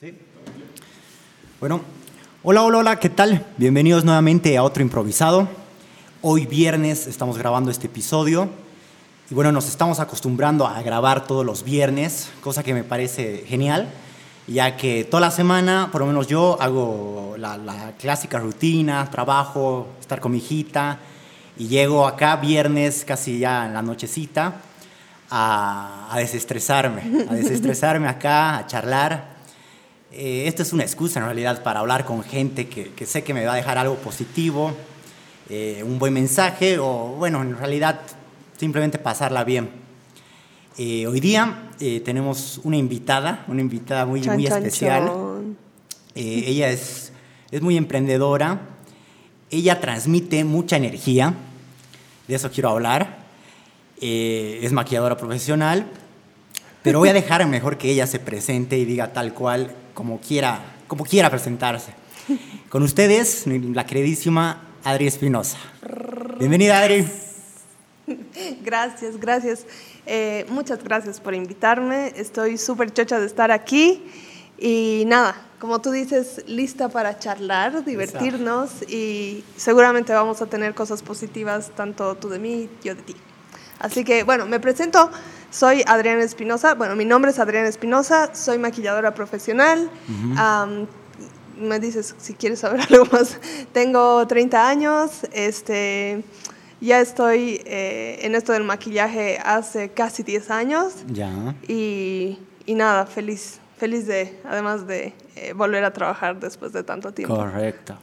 Sí. Bueno, hola, hola, hola, ¿qué tal? Bienvenidos nuevamente a otro improvisado. Hoy viernes estamos grabando este episodio y bueno, nos estamos acostumbrando a grabar todos los viernes, cosa que me parece genial, ya que toda la semana, por lo menos yo, hago la, clásica rutina, trabajo, estar con mi hijita y llego acá viernes, casi ya en la nochecita, a, a desestresarme, a desestresarme acá, a charlar eh, esto es una excusa en realidad para hablar con gente que, que sé que me va a dejar algo positivo, eh, un buen mensaje o bueno, en realidad simplemente pasarla bien. Eh, hoy día tenemos una invitada, una invitada muy, muy especial. ella es, es muy emprendedora, ella transmite mucha energía, de eso quiero hablar. es maquilladora profesional, pero voy a dejar mejor que ella se presente y diga tal cual como quiera, como quiera presentarse. Con ustedes, la queridísima Adri Espinosa. Bienvenida, Adri. Gracias, gracias. Eh, muchas gracias por invitarme. Estoy súper chocha de estar aquí. Y nada, como tú dices, lista para charlar, divertirnos y seguramente vamos a tener cosas positivas, tanto tú de mí, yo de ti. Así que, bueno, me presento. Soy Adriana Espinosa. Bueno, mi nombre es Adriana Espinosa. Soy maquilladora profesional. me dices si quieres saber algo más. Tengo 30 años. Este, ya estoy eh, en esto del maquillaje hace casi 10 años. Ya. Y, y nada, feliz. Feliz de, además de eh, volver a trabajar después de tanto tiempo. Correcto.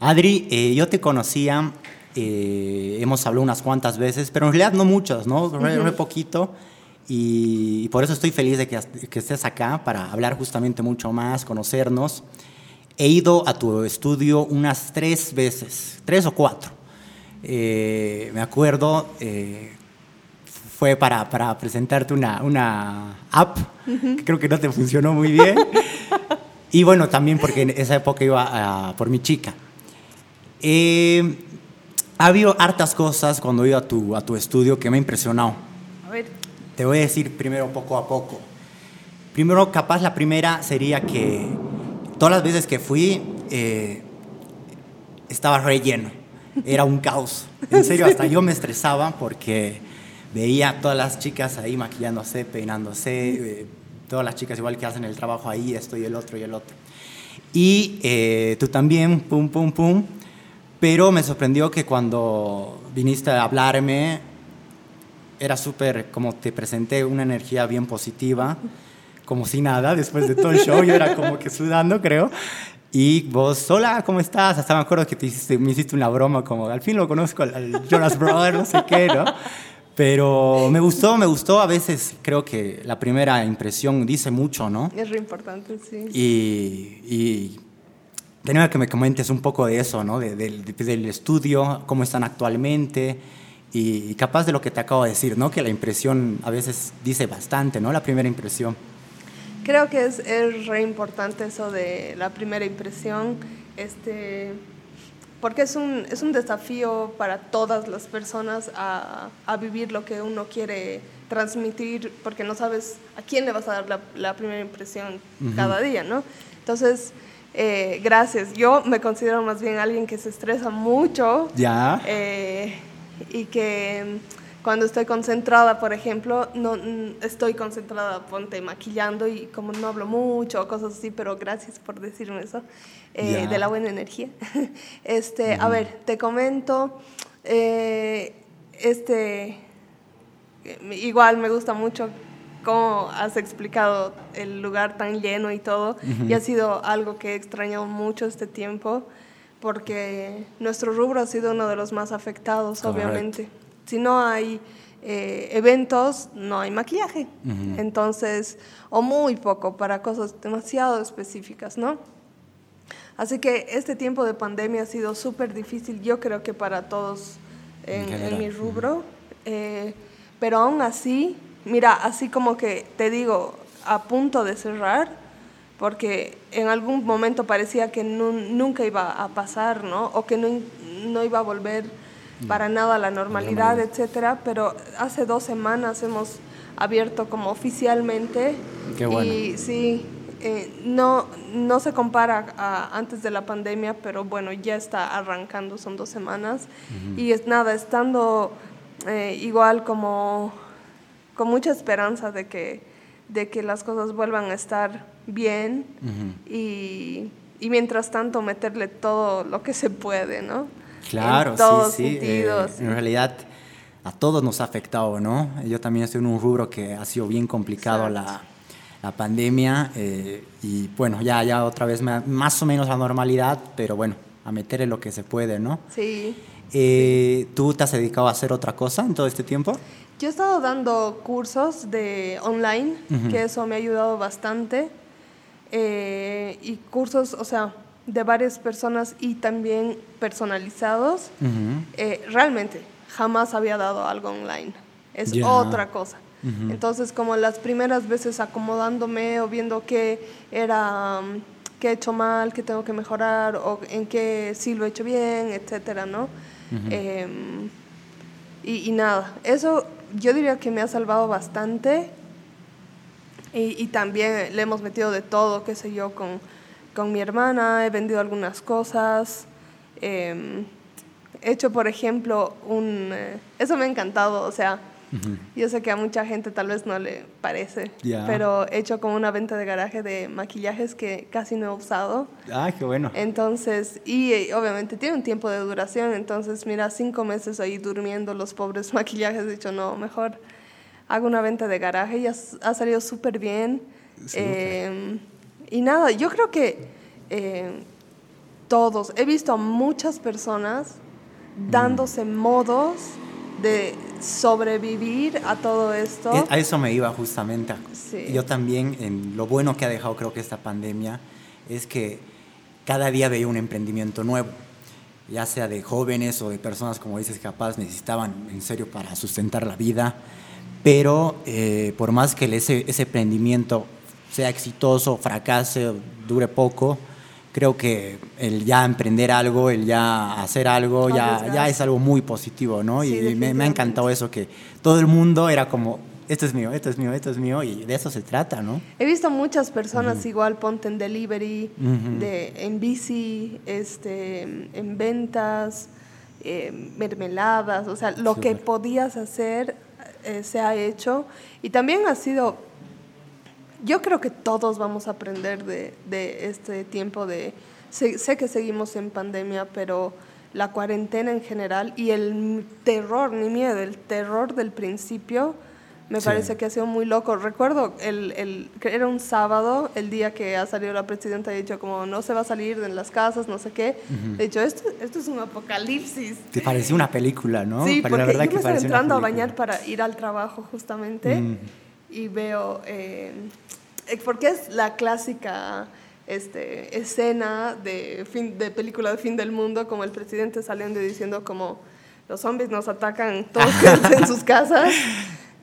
Adri, eh, yo te conocía eh, hemos hablado unas cuantas veces, pero en realidad no muchas, ¿no? Muy poquito. Y, por eso estoy feliz de que, que, estés acá para hablar justamente mucho más, conocernos. He ido a tu estudio unas tres veces, tres o cuatro. Eh, me acuerdo, eh, fue para, para, presentarte una, una app que creo que no te funcionó muy bien. y bueno, también porque en esa época iba por mi chica. Eh, ha habido hartas cosas cuando he ido a tu, a tu estudio que me ha impresionado. A ver. Te voy a decir primero poco a poco. Primero, capaz la primera sería que todas las veces que fui eh, estaba relleno. Era un caos. En serio, hasta yo me estresaba porque veía todas las chicas ahí maquillándose, peinándose, eh, todas las chicas igual que hacen el trabajo ahí, esto y el otro y el otro. Y eh, tú también, pum, pum, pum. Pero me sorprendió que cuando viniste a hablarme, era súper, como te presenté, una energía bien positiva, como si nada, después de todo el show, yo era como que sudando, creo. Y vos, hola, ¿cómo estás? Hasta me acuerdo que te hiciste, me hiciste una broma, como al fin lo conozco, al Jonas Brother, no sé qué, ¿no? Pero me gustó, me gustó. A veces creo que la primera impresión dice mucho, ¿no? Es re importante, sí. Y, y Tenía que me comentes un poco de eso, ¿no? del estudio, cómo están actualmente y, capaz de lo que te acabo de decir, ¿no? Que la impresión a veces dice bastante, ¿no? La primera impresión. Creo que es, es re importante eso de la primera impresión, este, porque es un, es un desafío para todas las personas a, a vivir lo que uno quiere transmitir, porque no sabes a quién le vas a dar la, la primera impresión cada día, ¿no? Entonces, eh, gracias. Yo me considero más bien alguien que se estresa mucho. Ya. Eh, y que cuando estoy concentrada, por ejemplo, no estoy concentrada, ponte maquillando y como no hablo mucho o cosas así, pero gracias por decirme eso, eh, de la buena energía. este, A ver, te comento, este, igual me gusta mucho cómo has explicado el lugar tan lleno y todo. Y ha sido algo que he extrañado mucho este tiempo, porque nuestro rubro ha sido uno de los más afectados, obviamente. Si no hay eh, eventos, no hay maquillaje. Entonces, o muy poco para cosas demasiado específicas, ¿no? Así que este tiempo de pandemia ha sido súper difícil, yo creo que para todos en, mi rubro, eh, pero aún así mira, así como que te digo, a punto de cerrar, porque en algún momento parecía que nunca iba a pasar, ¿no? O que no, iba a volver para nada a la normalidad, etcétera, pero hace dos semanas hemos abierto como oficialmente Qué bueno. y sí, eh, no, no se compara a antes de la pandemia, pero bueno, ya está arrancando, son dos semanas. Y es nada, estando eh, igual como con mucha esperanza de que, de que las cosas vuelvan a estar bien y, y, mientras tanto meterle todo lo que se puede, ¿no? Claro, en todos sí, sí. Eh, en realidad a todos nos ha afectado, ¿no? Yo también estoy en un rubro que ha sido bien complicado la, la, pandemia eh, y bueno, ya, ya otra vez más o menos la normalidad, pero bueno, a meterle lo que se puede, ¿no? Sí. Eh, ¿Tú te has dedicado a hacer otra cosa en todo este tiempo? Yo he estado dando cursos de online, que eso me ha ayudado bastante, eh, y cursos, o sea, de varias personas y también personalizados. realmente, jamás había dado algo online. Es otra cosa. Entonces, como las primeras veces acomodándome o viendo qué era, um, qué he hecho mal, qué tengo que mejorar o en qué sí lo he hecho bien, etcétera, ¿no? Em, y, nada, eso yo diría que me ha salvado bastante. Y, también le hemos metido de todo, qué sé yo, con, con mi hermana, he vendido algunas cosas. Eh, hecho, por ejemplo, un... Eh, eso me ha encantado, o sea, yo sé que a mucha gente tal vez no le parece, pero he hecho como una venta de garaje de maquillajes que casi no he usado. Ah, qué bueno. Entonces, y eh, obviamente tiene un tiempo de duración, entonces mira, cinco meses ahí durmiendo los pobres maquillajes, he dicho, no, mejor hago una venta de garaje y ha, salido súper bien. Em, y nada, yo creo que eh, todos, he visto a muchas personas dándose modos de sobrevivir a todo esto. A eso me iba justamente. Yo también, en lo bueno que ha dejado creo que esta pandemia, es que cada día veía un emprendimiento nuevo, ya sea de jóvenes o de personas, como dices, capaz necesitaban en serio para sustentar la vida, pero eh, por más que ese, ese emprendimiento sea exitoso, fracase, dure poco, creo que el ya emprender algo, el ya hacer algo, ya, ya es algo muy positivo, ¿no? y me, ha encantado eso, que todo el mundo era como, esto es mío, esto es mío, esto es mío, y de eso se trata, ¿no? He visto muchas personas igual, ponte en delivery, de, en bici, este, en ventas, eh, mermeladas, o sea, lo que podías hacer eh, se ha hecho. Y también ha sido yo creo que todos vamos a aprender de, de este tiempo de... Sé, sé, que seguimos en pandemia, pero la cuarentena en general y el terror, ni miedo, el terror del principio me parece que ha sido muy loco. Recuerdo, el, el, que era un sábado, el día que ha salido la presidenta, ha dicho como no se va a salir de las casas, no sé qué. De hecho, esto, esto es un apocalipsis. Te parecía una película, ¿no? Sí, porque la verdad yo me estoy entrando a bañar para ir al trabajo justamente y veo... Eh, porque es la clásica este, escena de, fin, de película de fin del mundo, como el presidente saliendo y diciendo como los zombies nos atacan todos en sus casas.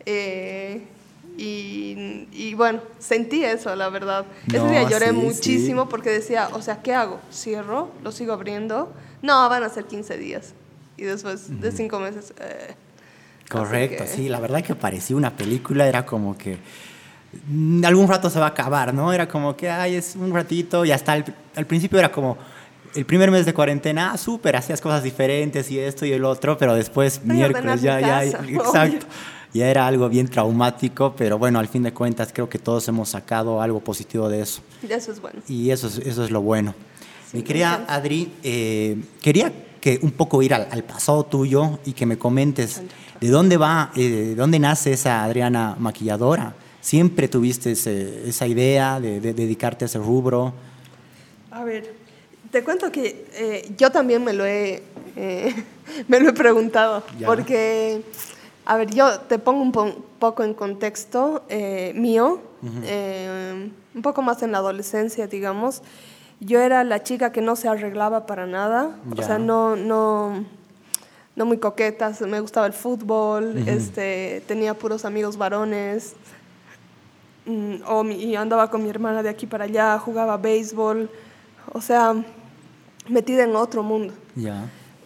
Eh, y, y, bueno, sentí eso, la verdad. Ese día lloré muchísimo porque decía, o sea, ¿qué hago? ¿Cierro? ¿Lo sigo abriendo? No, van a ser 15 días. Y después de 5 meses... Eh, Correcto, sí, la verdad que parecía una película, era como que algún rato se va a acabar, ¿no? Era como que, ay, es un ratito y hasta al principio era como el primer mes de cuarentena, ah, súper, hacías cosas diferentes y esto y el otro, pero después miércoles ya, ya, exacto. Ya era algo bien traumático, pero bueno, al fin de cuentas creo que todos hemos sacado algo positivo de eso. Eso es bueno. Y eso es, eso es lo bueno. Mi querida Adri, eh, quería que un poco ir al, pasado tuyo y que me comentes de dónde va, eh, de dónde nace esa Adriana maquilladora. ¿Siempre tuviste esa idea de, dedicarte a ese rubro? A ver, te cuento que eh, yo también me lo he, eh, me lo he preguntado, porque, a ver, yo te pongo un poco en contexto eh, mío, un poco más en la adolescencia, digamos. Yo era la chica que no se arreglaba para nada, o sea, no, no, no muy coqueta, me gustaba el fútbol, este, tenía puros amigos varones, o y andaba con mi hermana de aquí para allá, jugaba béisbol, o sea, metida en otro mundo.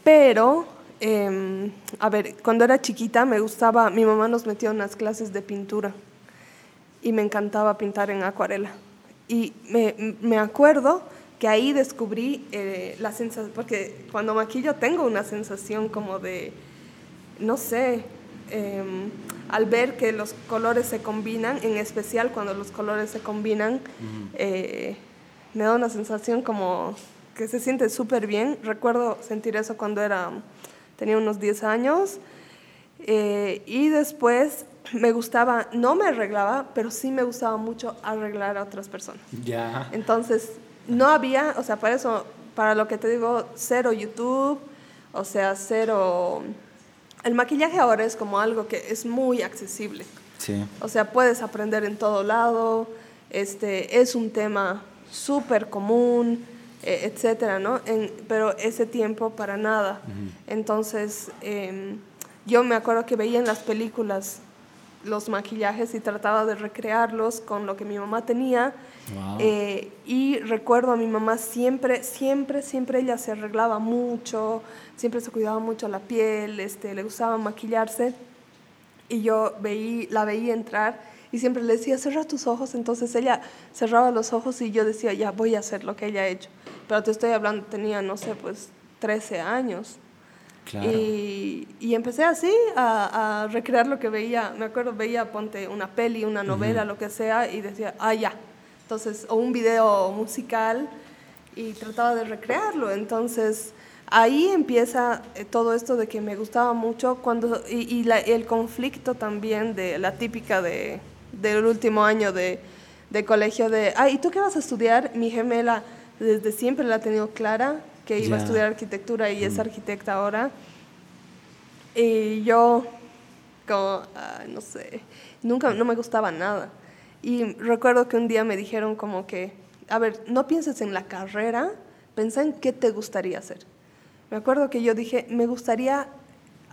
Pero, em, a ver, cuando era chiquita me gustaba, mi mamá nos metió en unas clases de pintura y me encantaba pintar en acuarela. y me, me acuerdo que ahí descubrí eh, la sensación, porque cuando maquillo tengo una sensación como de, no sé, em, al ver que los colores se combinan, en especial cuando los colores se combinan, eh, me da una sensación como que se siente súper bien. Recuerdo sentir eso cuando era, tenía unos 10 años. Eh, y después me gustaba, no me arreglaba, pero sí me gustaba mucho arreglar a otras personas. Ya. Entonces, no había, o sea, para eso, para lo que te digo, cero YouTube, o sea, cero... El maquillaje ahora es como algo que es muy accesible. Sí. O sea, puedes aprender en todo lado, este, es un tema súper común, eh, etcétera, ¿no? En, pero ese tiempo para nada. Entonces, em, yo me acuerdo que veía en las películas los maquillajes y trataba de recrearlos con lo que mi mamá tenía. Eh, y recuerdo a mi mamá siempre, siempre, siempre ella se arreglaba mucho, siempre se cuidaba mucho la piel, este, le gustaba maquillarse. Y yo veí, la veía entrar y siempre le decía, cerra tus ojos. Entonces ella cerraba los ojos y yo decía, ya voy a hacer lo que ella ha hecho. Pero te estoy hablando, tenía, no sé, pues 13 años. Y, y, empecé así a, a, recrear lo que veía. Me acuerdo, veía, ponte una peli, una novela, lo que sea, y decía, ah, ya. Entonces, o un video musical, y trataba de recrearlo. Entonces, ahí empieza eh, todo esto de que me gustaba mucho, cuando, y, y la, el conflicto también de la típica de, del último año de, de colegio de, ah, ¿y tú qué vas a estudiar? Mi gemela desde siempre la ha tenido clara que iba a estudiar arquitectura y es mm. arquitecta ahora. Y yo, como, no sé, nunca, no me gustaba nada. Y recuerdo que un día me dijeron como que, a ver, no pienses en la carrera, piensa en qué te gustaría hacer. Me acuerdo que yo dije, me gustaría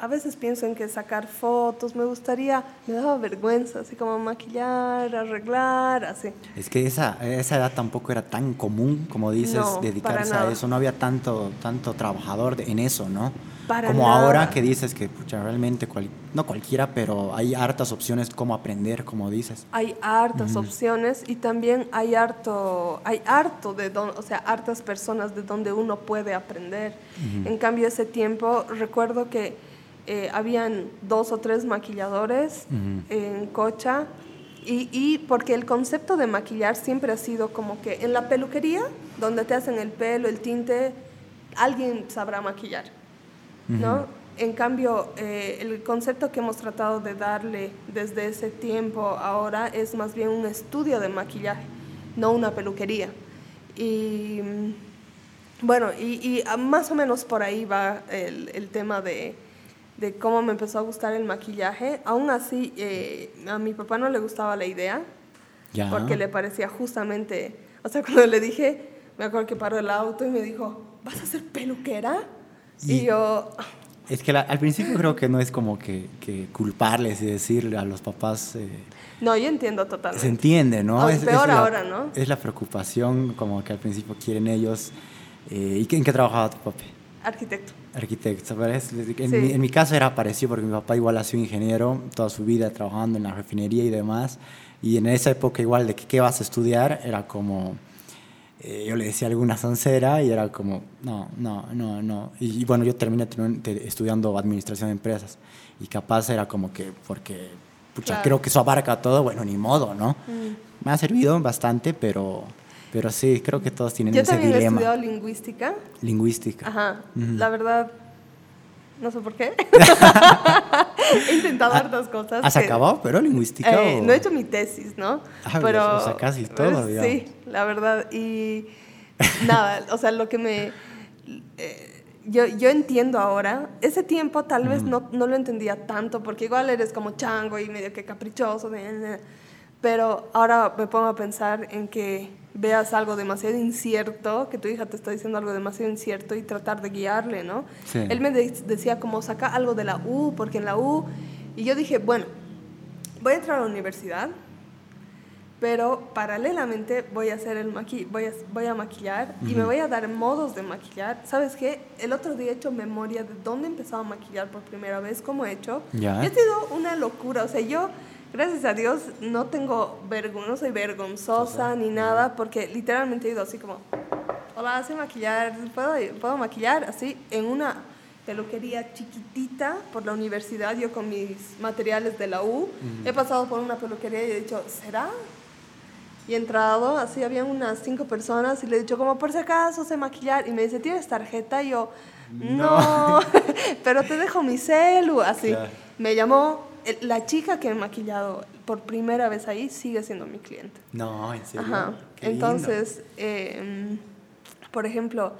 a veces pienso en que sacar fotos, me gustaría, me daba vergüenza, así como maquillar, arreglar, así. Es que esa, esa edad tampoco era tan común, como dices, dedicarse a eso, no había tanto, tanto trabajador en eso, ¿no? Para como ahora que dices que pucha, realmente, no cualquiera, pero hay hartas opciones como aprender, como dices. Hay hartas opciones y también hay harto, hay harto de don, o sea, hartas personas de donde uno puede aprender. En cambio, ese tiempo, recuerdo que eh, habían dos o tres maquilladores en Cocha y, y, porque el concepto de maquillar siempre ha sido como que en la peluquería, donde te hacen el pelo, el tinte, alguien sabrá maquillar, ¿no? En cambio, eh, el concepto que hemos tratado de darle desde ese tiempo ahora es más bien un estudio de maquillaje, no una peluquería. Y bueno, y, y más o menos por ahí va el, el tema de, de cómo me empezó a gustar el maquillaje. Aún así, eh, a mi papá no le gustaba la idea, porque le parecía justamente, o sea, cuando le dije, me acuerdo que paró el auto y me dijo, ¿vas a ser peluquera? Y, yo... Es que al principio creo que no es como que, que culparles y decirle a los papás... Eh, no, yo entiendo totalmente. Se entiende, ¿no? es, peor ahora, ¿no? Es la preocupación como que al principio quieren ellos. Eh, ¿Y en qué trabajaba tu papá? Arquitecto. Arquitecto, En, mi, caso era parecido porque mi papá igual ha sido ingeniero toda su vida trabajando en la refinería y demás. Y en esa época igual de que qué vas a estudiar era como... Eh, yo le decía alguna sancera y era como, no, no, no, no. Y, bueno, yo terminé estudiando administración de empresas y capaz era como que, porque, pucha, creo que eso abarca todo, bueno, ni modo, ¿no? Mm. Me ha servido bastante, pero pero sí, creo que todos tienen ese dilema. Yo también he estudiado lingüística. Lingüística. Ajá. La verdad, no sé por qué. he intentado hartas cosas. ¿Has acabado, pero lingüística? Eh, No he hecho mi tesis, ¿no? Ah, pero, o sea, casi todo, digamos. Sí, la verdad. Y nada, o sea, lo que me... Eh, yo, yo entiendo ahora, ese tiempo tal vez no, no lo entendía tanto, porque igual eres como chango y medio que caprichoso, pero ahora me pongo a pensar en que veas algo demasiado incierto, que tu hija te está diciendo algo demasiado incierto y tratar de guiarle, ¿no? Él me decía como saca algo de la U, porque en la U, y yo dije, bueno, voy a entrar a la universidad, pero paralelamente voy a hacer el maqui voy a, voy a maquillar y me voy a dar modos de maquillar. ¿Sabes qué? El otro día he hecho memoria de dónde empezaba a maquillar por primera vez, cómo he hecho. Y ha sido una locura, o sea, yo gracias a Dios no tengo vergüenza, no soy vergonzosa ni nada, porque literalmente he ido así como, hola, sé maquillar, ¿puedo, puedo maquillar? Así, en una peluquería chiquitita por la universidad, yo con mis materiales de la U, he pasado por una peluquería y he dicho, ¿será? Y he entrado, así había unas cinco personas y le he dicho, como por si acaso sé maquillar. Y me dice, ¿tienes tarjeta? Y yo, no, pero te dejo mi celu. Así. Me llamó, la chica que he maquillado por primera vez ahí sigue siendo mi cliente. No, en serio. Ajá. Entonces, eh, por ejemplo,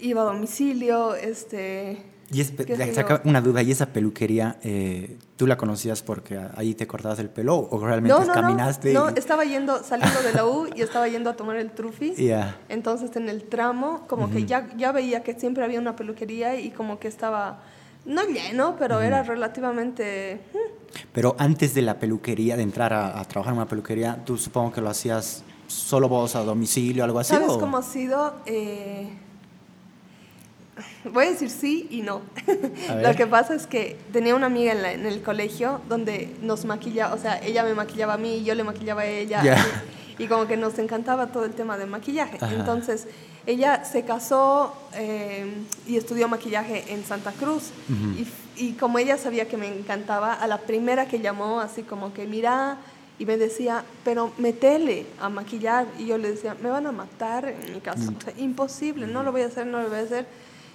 iba a domicilio, este y es, saca una duda, ¿y esa peluquería eh, tú la conocías porque ahí te cortabas el pelo o realmente no, caminaste? No, no, estaba yendo, saliendo de la U y estaba yendo a tomar el trufi. Yeah. Entonces en el tramo, como que ya, ya veía que siempre había una peluquería y como que estaba, no lleno, pero era relativamente... Hmm. Pero antes de la peluquería, de entrar a, trabajar en una peluquería, tú supongo que lo hacías solo vos a domicilio, algo así. ¿Sabes cómo ha sido? Eh, Voy a decir sí y no. Lo que pasa es que tenía una amiga en, el colegio donde nos maquillaba, o sea, ella me maquillaba a mí y yo le maquillaba a ella. Y, como que nos encantaba todo el tema de maquillaje. Entonces, ella se casó eh, y estudió maquillaje en Santa Cruz. y, y, como ella sabía que me encantaba, a la primera que llamó, así como que, mira, y me decía, pero metele a maquillar. Y yo le decía, me van a matar en mi casa. Mm. imposible, no lo voy a hacer, no lo voy a hacer.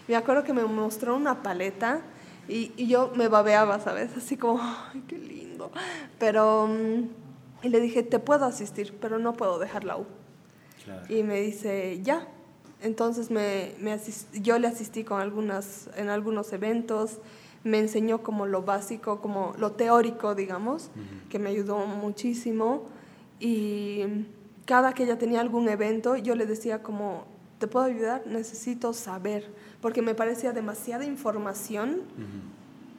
Me acuerdo que me mostró una paleta y, y yo me babeaba, ¿sabes? Así como, ay, qué lindo. Pero, mm, y le dije, te puedo asistir, pero no puedo dejar la U. Y me dice, ya. Entonces me, me yo le asistí con algunas, en algunos eventos, me enseñó como lo básico, como lo teórico, digamos, que me ayudó muchísimo. Y cada que ella tenía algún evento, yo le decía como, ¿te puedo ayudar? Necesito saber porque me parecía demasiada información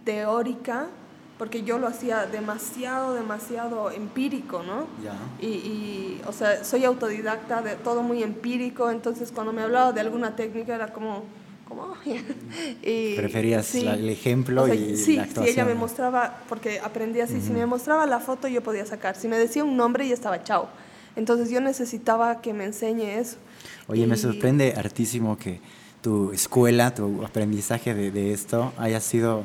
teórica, porque yo lo hacía demasiado, demasiado empírico, ¿no? Y, y, o sea, soy autodidacta, de todo muy empírico, entonces cuando me hablaba de alguna técnica era como... como y, Preferías el ejemplo y sí, la actuación. Sí, ella me mostraba, porque aprendí así, si me mostraba la foto yo podía sacar, si me decía un nombre y estaba chao. Entonces yo necesitaba que me enseñe eso. Oye, me sorprende hartísimo que tu escuela, tu aprendizaje de, esto haya sido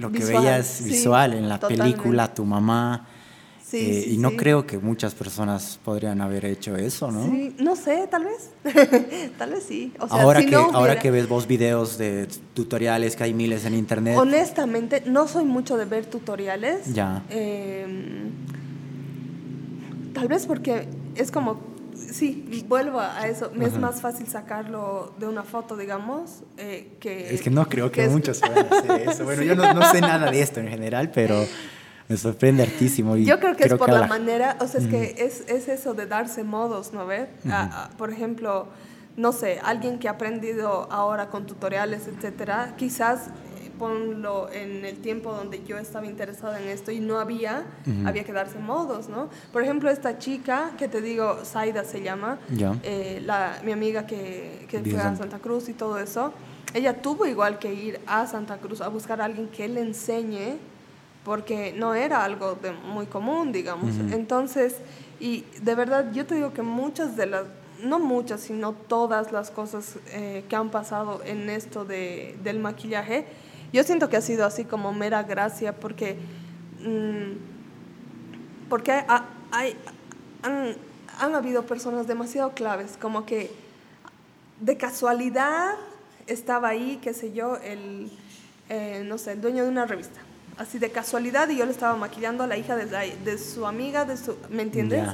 lo que veías visual en la película, tu mamá. Eh, y no creo que muchas personas podrían haber hecho eso, ¿no? no sé, tal vez. tal vez sí. ahora, que, ahora que ves vos videos de tutoriales que hay miles en internet. Honestamente, no soy mucho de ver tutoriales. Ya. Em, tal vez porque es como sí, vuelvo a eso. Me es más fácil sacarlo de una foto, digamos, eh, que... Es que no creo que, muchos puedan hacer eso. Bueno, yo no, sé nada de esto en general, pero me sorprende hartísimo. Y yo creo que es por la, manera, o sea, es que es, es, eso de darse modos, ¿no ves? por ejemplo, no sé, alguien que ha aprendido ahora con tutoriales, etcétera, quizás ponlo en el tiempo donde yo estaba interesada en esto y no había, había que darse modos, ¿no? Por ejemplo, esta chica que te digo, Zaida se llama, eh, la, mi amiga que, que fue a Santa Cruz y todo eso, ella tuvo igual que ir a Santa Cruz a buscar a alguien que le enseñe, porque no era algo de, muy común, digamos. Entonces, y de verdad, yo te digo que muchas de las no muchas, sino todas las cosas eh, que han pasado en esto de, del maquillaje, yo siento que ha sido así como mera gracia porque, mm, porque hay, han, han, habido personas demasiado claves, como que de casualidad estaba ahí, qué sé yo, el, eh, no sé, el dueño de una revista. Así de casualidad y yo le estaba maquillando a la hija de, de su amiga, de su, ¿me entiendes?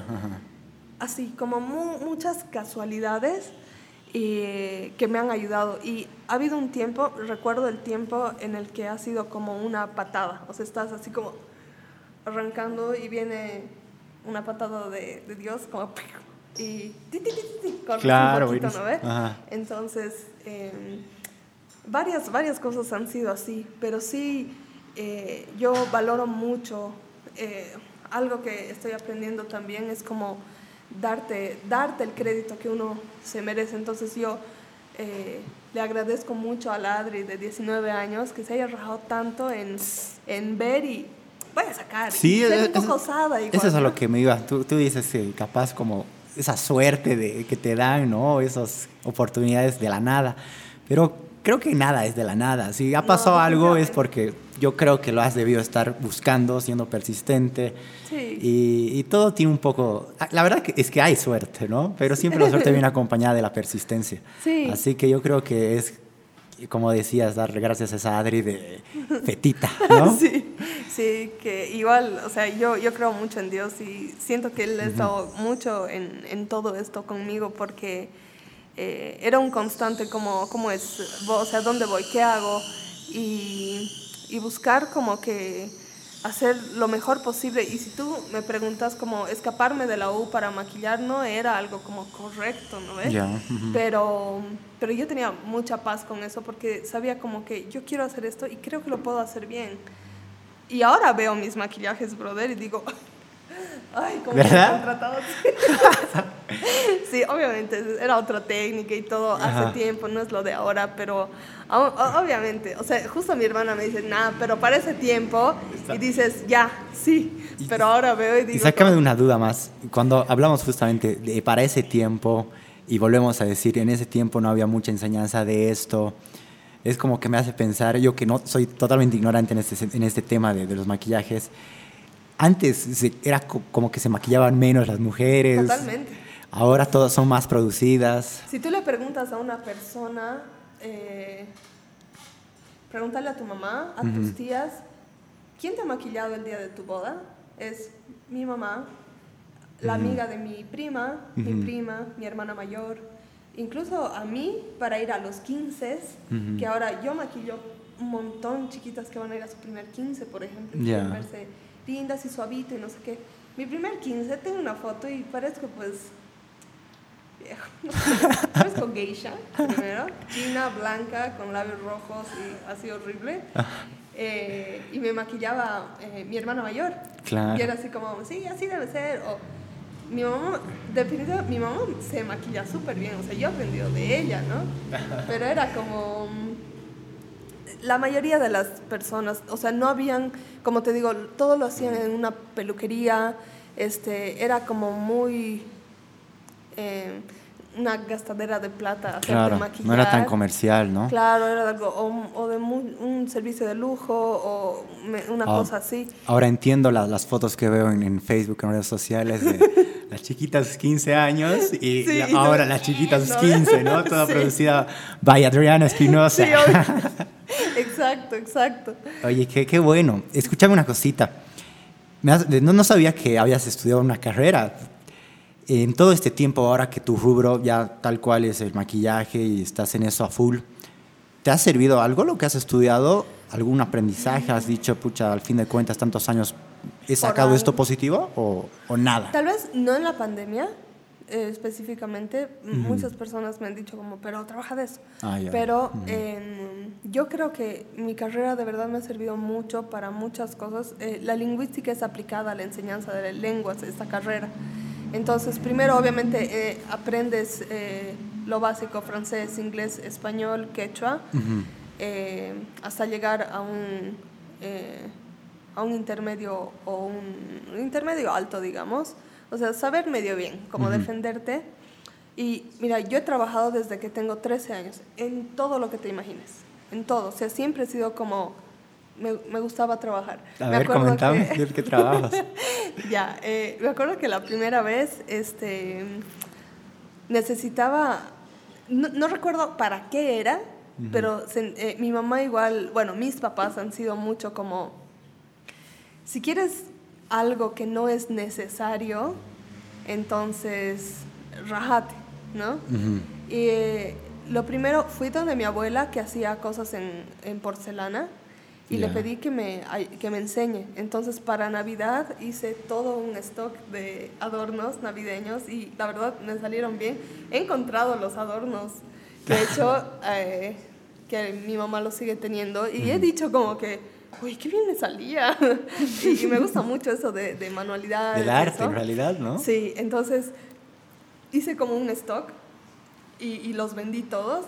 Así como muchas casualidades y que me han ayudado. Y ha habido un tiempo, recuerdo el tiempo en el que ha sido como una patada, o sea, estás así como arrancando y viene una patada de, Dios como y claro, un poquito, ¿no Entonces, em, varias, varias cosas han sido así, pero sí eh, yo valoro mucho, eh, algo que estoy aprendiendo también es como darte, darte el crédito que uno se merece. Entonces yo eh, le agradezco mucho a la Adri de 19 años que se haya rajado tanto en, en ver y voy a sacar. Sí, y es- un poco es- osada igual. Eso es a lo que me iba. Tú, tú dices que capaz como esa suerte de, que te dan, ¿no? Esas oportunidades de la nada. Pero creo que nada es de la nada. Si ha No, pasado algo es porque yo creo que lo has debido estar buscando, siendo persistente. Sí. Y, y todo tiene un poco... La verdad es que hay suerte, ¿no? Pero siempre la suerte viene acompañada de la persistencia. Sí. Así que yo creo que es, como decías, darle gracias a esa Adri de fetita, ¿no? Sí, sí, que igual, o sea, yo, yo creo mucho en Dios y siento que Él ha estado mucho en, en todo esto conmigo porque eh, era un constante como, ¿cómo es? O sea, ¿dónde voy? ¿Qué hago? Y, y buscar como que hacer lo mejor posible. Y si tú me preguntas como escaparme de la U para maquillar, no era algo como correcto, ¿no ves? Pero, pero yo tenía mucha paz con eso porque sabía como que yo quiero hacer esto y creo que lo puedo hacer bien. Y ahora veo mis maquillajes, brother, y digo, ay, cómo me han ¿Verdad? contratado. sí, obviamente, era otra técnica y todo Ajá. hace tiempo, no es lo de ahora, pero o- o- obviamente, o sea, justo mi hermana me dice, nada, pero para ese tiempo, y dices, ya, sí, Y- pero ahora veo y digo, Y sácame de una duda más. Cuando hablamos justamente de para ese tiempo, y volvemos a decir, en ese tiempo no había mucha enseñanza de esto, es como que me hace pensar, yo que no soy totalmente ignorante en este, en este tema de, de los maquillajes, antes era co- como que se maquillaban menos las mujeres. Totalmente. Ahora todas son más producidas. Si tú le preguntas a una persona, eh, pregúntale a tu mamá, a tus tías, ¿quién te ha maquillado el día de tu boda? Es mi mamá, la amiga de mi prima, mi Ujú. prima, mi hermana mayor. Incluso a mí, para ir a los 15, Ujú. que ahora yo maquillo un montón chiquitas que van a ir a su primer 15, por ejemplo, y verse lindas y suavito y no sé qué. Mi primer 15 tengo una foto y parezco pues viejo. Parezco geisha, primero. China, blanca, con labios rojos y así horrible. Eh, y me maquillaba eh, mi hermana mayor. Claro. Y era así como, sí, así debe ser. O mi mamá, definitivamente, mi mamá se maquilla súper bien. O sea, yo he aprendido de ella, ¿no? Pero era como... La mayoría de las personas, o sea, no habían, como te digo, todo lo hacían en una peluquería. Este, era como muy... eh, una gastadera de plata Claro, maquillar. no era tan comercial, ¿no? Claro, era algo, o, o de mu- un servicio de lujo, o me- una Ah, cosa así. Ahora entiendo la- las fotos que veo en, en Facebook, en redes sociales de las chiquitas 15 años y Sí, la- no, ahora las chiquitas no. 15, ¿no? Toda Sí. producida by Adriana Espinosa. Sí. exacto, exacto. Oye, qué, qué bueno. Escúchame una cosita. No, no sabía que habías estudiado una carrera. En todo este tiempo, ahora que tu rubro ya tal cual es el maquillaje y estás en eso a full, ¿te ha servido algo lo que has estudiado? ¿Algún aprendizaje? ¿Has dicho, pucha, al fin de cuentas, tantos años, he sacado esto positivo o, o nada? Tal vez no en la pandemia eh, específicamente, muchas personas me han dicho como, pero trabaja de eso. Ah. Pero yo creo que mi carrera de verdad me ha servido mucho para muchas cosas. Eh, la lingüística es aplicada a la enseñanza de lenguas, esta carrera. Entonces, primero obviamente eh, aprendes lo básico, francés, inglés, español, quechua, hasta llegar a un, a un intermedio o un, un intermedio alto, digamos. O sea, saber medio bien cómo Ujú. defenderte. Y mira, yo he trabajado desde que tengo 13 años, en todo lo que te imagines, en todo. O sea, siempre he sido como, me, me gustaba trabajar. A Me ver, comentame, que- ya, eh, me acuerdo que la primera vez este, necesitaba, no, no recuerdo para qué era, pero se- eh, mi mamá igual, bueno, mis papás han sido mucho como, si quieres algo que no es necesario, entonces rajate, ¿no? Y lo primero, fui donde mi abuela que hacía cosas en, en porcelana y le pedí que me, que me enseñe. Entonces para Navidad hice todo un stock de adornos navideños y la verdad me salieron bien. He encontrado los adornos, de hecho, eh, que mi mamá los sigue teniendo y he dicho como que, uy, qué bien me salía. y, y me gusta mucho eso de, de manualidad. Del arte, en realidad, ¿no? Sí, entonces hice como un stock y, y los vendí todos.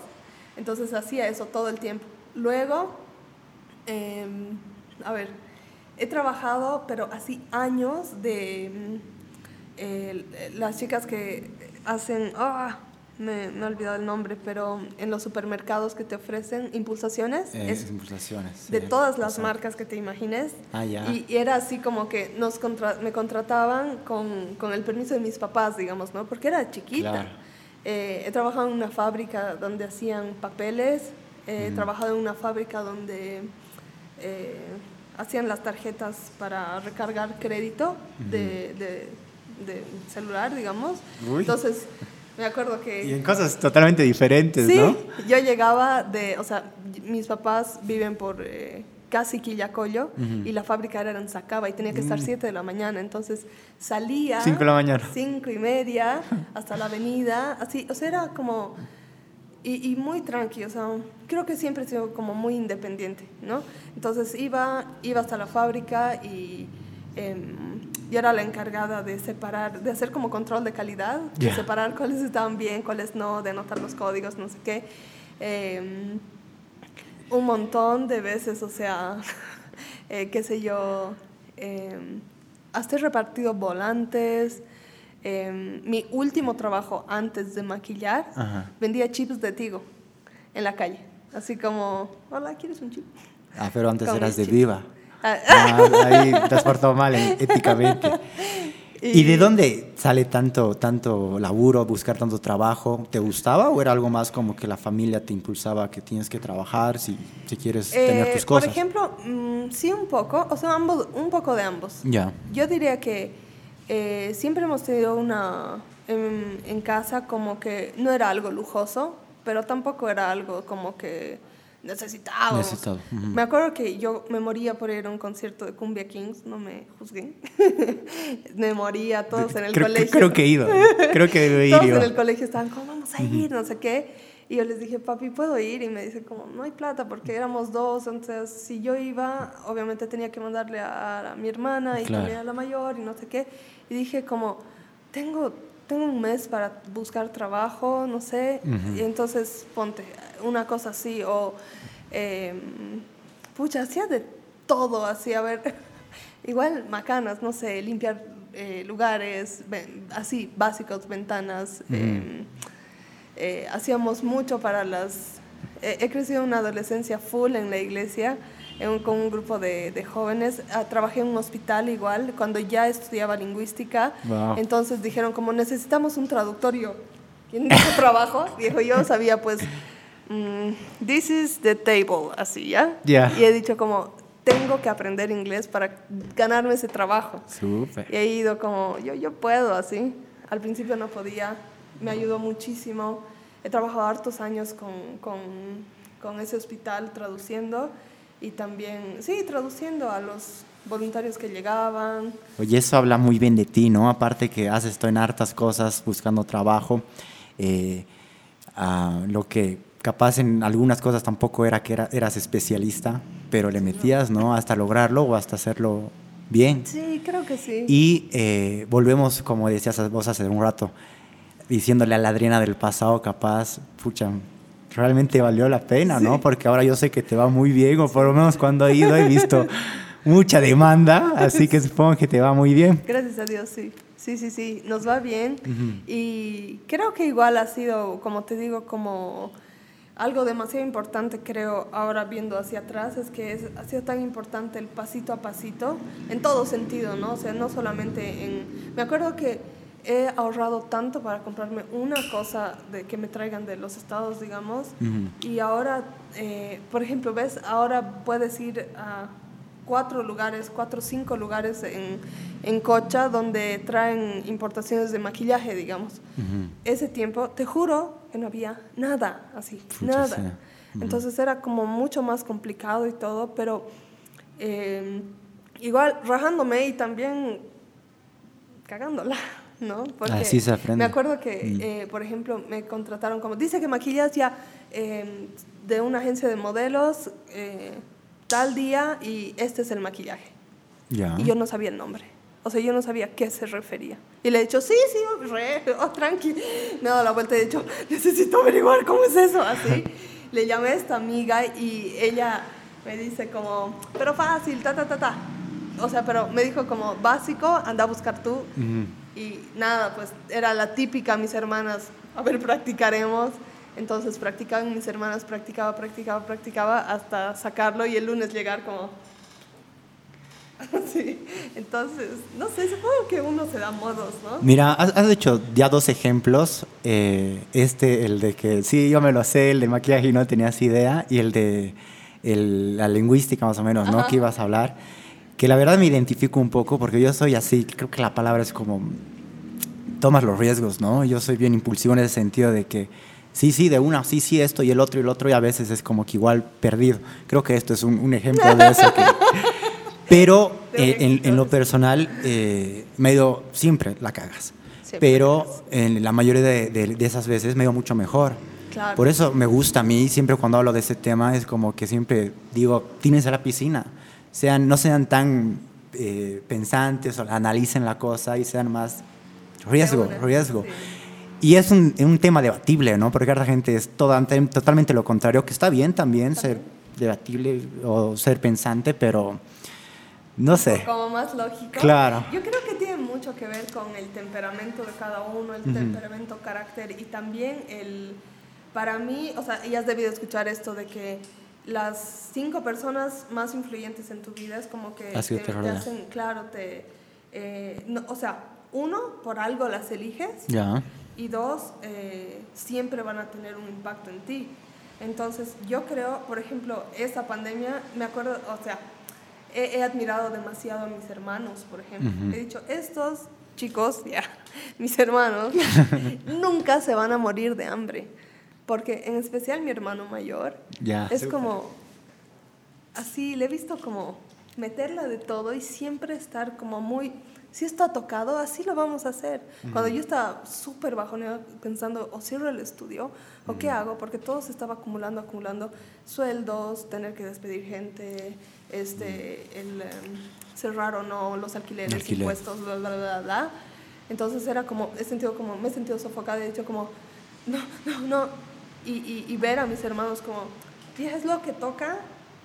Entonces hacía eso todo el tiempo. Luego, em, a ver, he trabajado, pero así años de eh, las chicas que hacen, ah, me, me he olvidado el nombre, pero en los supermercados que te ofrecen impulsaciones. Eh, es impulsaciones. de sí. todas las O sea, marcas que te imagines. Ah, ya. Y, y era así como que nos contra- me contrataban con, con el permiso de mis papás, digamos, ¿no? Porque era chiquita. Claro. Eh, he trabajado en una fábrica donde hacían papeles, eh, he trabajado en una fábrica donde eh, hacían las tarjetas para recargar crédito de, de- de celular, digamos. Uy. Entonces, me acuerdo que... Y en cosas totalmente diferentes, Sí, ¿no? yo llegaba de, o sea, mis papás viven por eh, casi Quillacollo y la fábrica era en Sacaba y tenía que estar Mm. 7 de la mañana, entonces salía... Cinco de la mañana. Cinco y media hasta la avenida, así, o sea, era como... Y, y muy tranqui, o sea, creo que siempre he sido como muy independiente, ¿no? Entonces iba, iba hasta la fábrica y em, yo era la encargada de separar, de hacer como control de calidad, de separar cuáles estaban bien, cuáles no, de anotar los códigos, no sé qué. Em, un montón de veces, o sea, eh, qué sé yo, em, hasta he repartido volantes. Em, mi último trabajo antes de maquillar, Ajá. vendía chips de Tigo en la calle. Así como, hola, ¿quieres un chip? Ah, pero antes Con eras de chip. Viva. Ah, Ah, ahí te has portado mal eh, éticamente. ¿Y de dónde sale tanto, tanto laburo, buscar tanto trabajo? ¿Te gustaba o era algo más como que la familia te impulsaba que tienes que trabajar si, si quieres tener Eh, tus cosas? Por ejemplo, mm, sí un poco, o sea, ambos, un poco de ambos. Ya. Yo diría que eh, siempre hemos tenido una en, en casa como que no era algo lujoso, pero tampoco era algo como que necesitábamos. Necesitado, ujú. Me acuerdo que yo me moría por ir a un concierto de Cumbia Kings, no me juzguen. me moría, todos en el creo, colegio. Creo que he ido. Creo que debe ir Todos en el colegio estaban como, vamos a ir, no sé qué. Y yo les dije, papi, ¿puedo ir? Y me dice como, no hay plata porque éramos dos. Entonces, si yo iba, obviamente tenía que mandarle a, a mi hermana y Claro. también a la mayor y no sé qué. Y dije como, tengo, tengo un mes para buscar trabajo, no sé. Y entonces, ponte, una cosa así. O, eh, pucha, hacía de todo así, a ver. Igual macanas, no sé, limpiar eh, lugares, ven- así, básicos, ventanas. eh, eh, hacíamos mucho para las... eh, he crecido una adolescencia full en la iglesia, en con un grupo de, de jóvenes. Ah, trabajé en un hospital igual, cuando ya estudiaba lingüística. Wow. Entonces dijeron como necesitamos un traductor. Y yo, ¿quién dijo trabajo? Dijo yo, sabía pues, mm, this is the table, así, ¿ya? Ya. Y he dicho como, tengo que aprender inglés para ganarme ese trabajo. Súper. Y he ido como, yo, yo puedo así. Al principio no podía, me ayudó muchísimo. He trabajado hartos años con, con, con ese hospital traduciendo y también, sí, traduciendo a los voluntarios que llegaban. Oye, eso habla muy bien de ti, ¿no? Aparte que has estado en hartas cosas buscando trabajo, eh, ah, lo que capaz en algunas cosas tampoco era que era- eras especialista, pero le metías, ¿no? Hasta lograrlo o hasta hacerlo bien. Sí, creo que sí. Y eh, volvemos, como decías vos hace un rato, diciéndole a la Adriana del pasado, capaz, pucha, realmente valió la pena, ¿no? Porque ahora yo sé que te va muy bien, o por lo menos cuando he ido he visto mucha demanda, así que supongo que te va muy bien. Gracias a Dios, sí. Sí, sí, sí, nos va bien. Y creo que igual ha sido, como te digo, como algo demasiado importante, creo, ahora viendo hacia atrás, es que es- ha sido tan importante el pasito a pasito, en todo sentido, ¿no? O sea, no solamente en... Me acuerdo que he ahorrado tanto para comprarme una cosa de que me traigan de los estados, digamos, y ahora, eh, por ejemplo, ¿ves? Ahora puedes ir a cuatro lugares, cuatro o cinco lugares en, en Cocha donde traen importaciones de maquillaje, digamos. Ese tiempo, te juro que no había nada así, Pucha, nada. Entonces era como mucho más complicado y todo, pero eh, igual rajándome y también cagándola, ¿no? Así se aprende. Me acuerdo que, Mm. eh, por ejemplo, me contrataron como, dice que maquillas ya eh, de una agencia de modelos eh, tal día y este es el maquillaje. Ya. Y yo no sabía el nombre. O sea, yo no sabía a qué se refería. Y le he dicho, sí, sí, re, oh, tranqui. Me he dado la vuelta y he dicho, necesito averiguar cómo es eso. Así. le llamé a esta amiga y ella me dice como, pero fácil, ta, ta, ta, ta. o sea, pero me dijo como básico, anda a buscar tú. Y nada, pues era la típica, mis hermanas, a ver, practicaremos. Entonces practicaban mis hermanas, practicaba, practicaba, practicaba hasta sacarlo y el lunes llegar como... Sí, entonces, no sé, supongo que uno se da modos, ¿no? Mira, has, hecho ya dos ejemplos. Eh, este, el de que sí, yo me lo sé, el de maquillaje y no tenías idea, y el de la lingüística más o menos, ¿no? Que ibas a hablar. Que la verdad me identifico un poco porque yo soy así, creo que la palabra es como tomas los riesgos, ¿no? Yo soy bien impulsivo en ese sentido de que sí, sí, de una, sí, sí, esto y el otro y el otro, y a veces es como que igual perdido. Creo que esto es un, ejemplo de eso. pero eh, en, lo personal, eh, medio siempre la cagas. pero en la mayoría de, esas veces me dio mucho mejor. Por eso me gusta a mí, siempre cuando hablo de ese tema, es como que siempre digo, tienes a la piscina. Sean, no sean tan eh, pensantes o analicen la cosa y sean más riesgo, riesgo. Y es un, un, tema debatible, ¿no? Porque la gente es toda, totalmente lo contrario, que está bien también ser debatible o ser pensante, pero no sé. Como más lógico. Claro. Yo creo que tiene mucho que ver con el temperamento de cada uno, el temperamento, carácter y también el, para mí, o sea, ya has debido escuchar esto de que las cinco personas más influyentes en tu vida es como que te, te, hacen, claro, te, eh, o sea, uno, por algo las eliges. Y dos, eh, siempre van a tener un impacto en ti. Entonces, yo creo, por ejemplo, esa pandemia, me acuerdo, o sea, he, admirado demasiado a mis hermanos, por ejemplo. He dicho, estos chicos, ya, mis hermanos, nunca se van a morir de hambre. Porque en especial mi hermano mayor, es como, así, le he visto como meterla de todo y siempre estar como muy si esto ha tocado, así lo vamos a hacer. Cuando yo estaba súper bajoneada pensando, o cierro el estudio, o qué hago, porque todo se estaba acumulando, acumulando, sueldos, tener que despedir gente, este, el em, cerrar o no los alquileres, impuestos, bla, bla, bla, bla. Entonces era como, he sentido como, me he sentido sofocada, he dicho como, no, no, no. Y, y, y ver a mis hermanos como, ¿qué es lo que toca?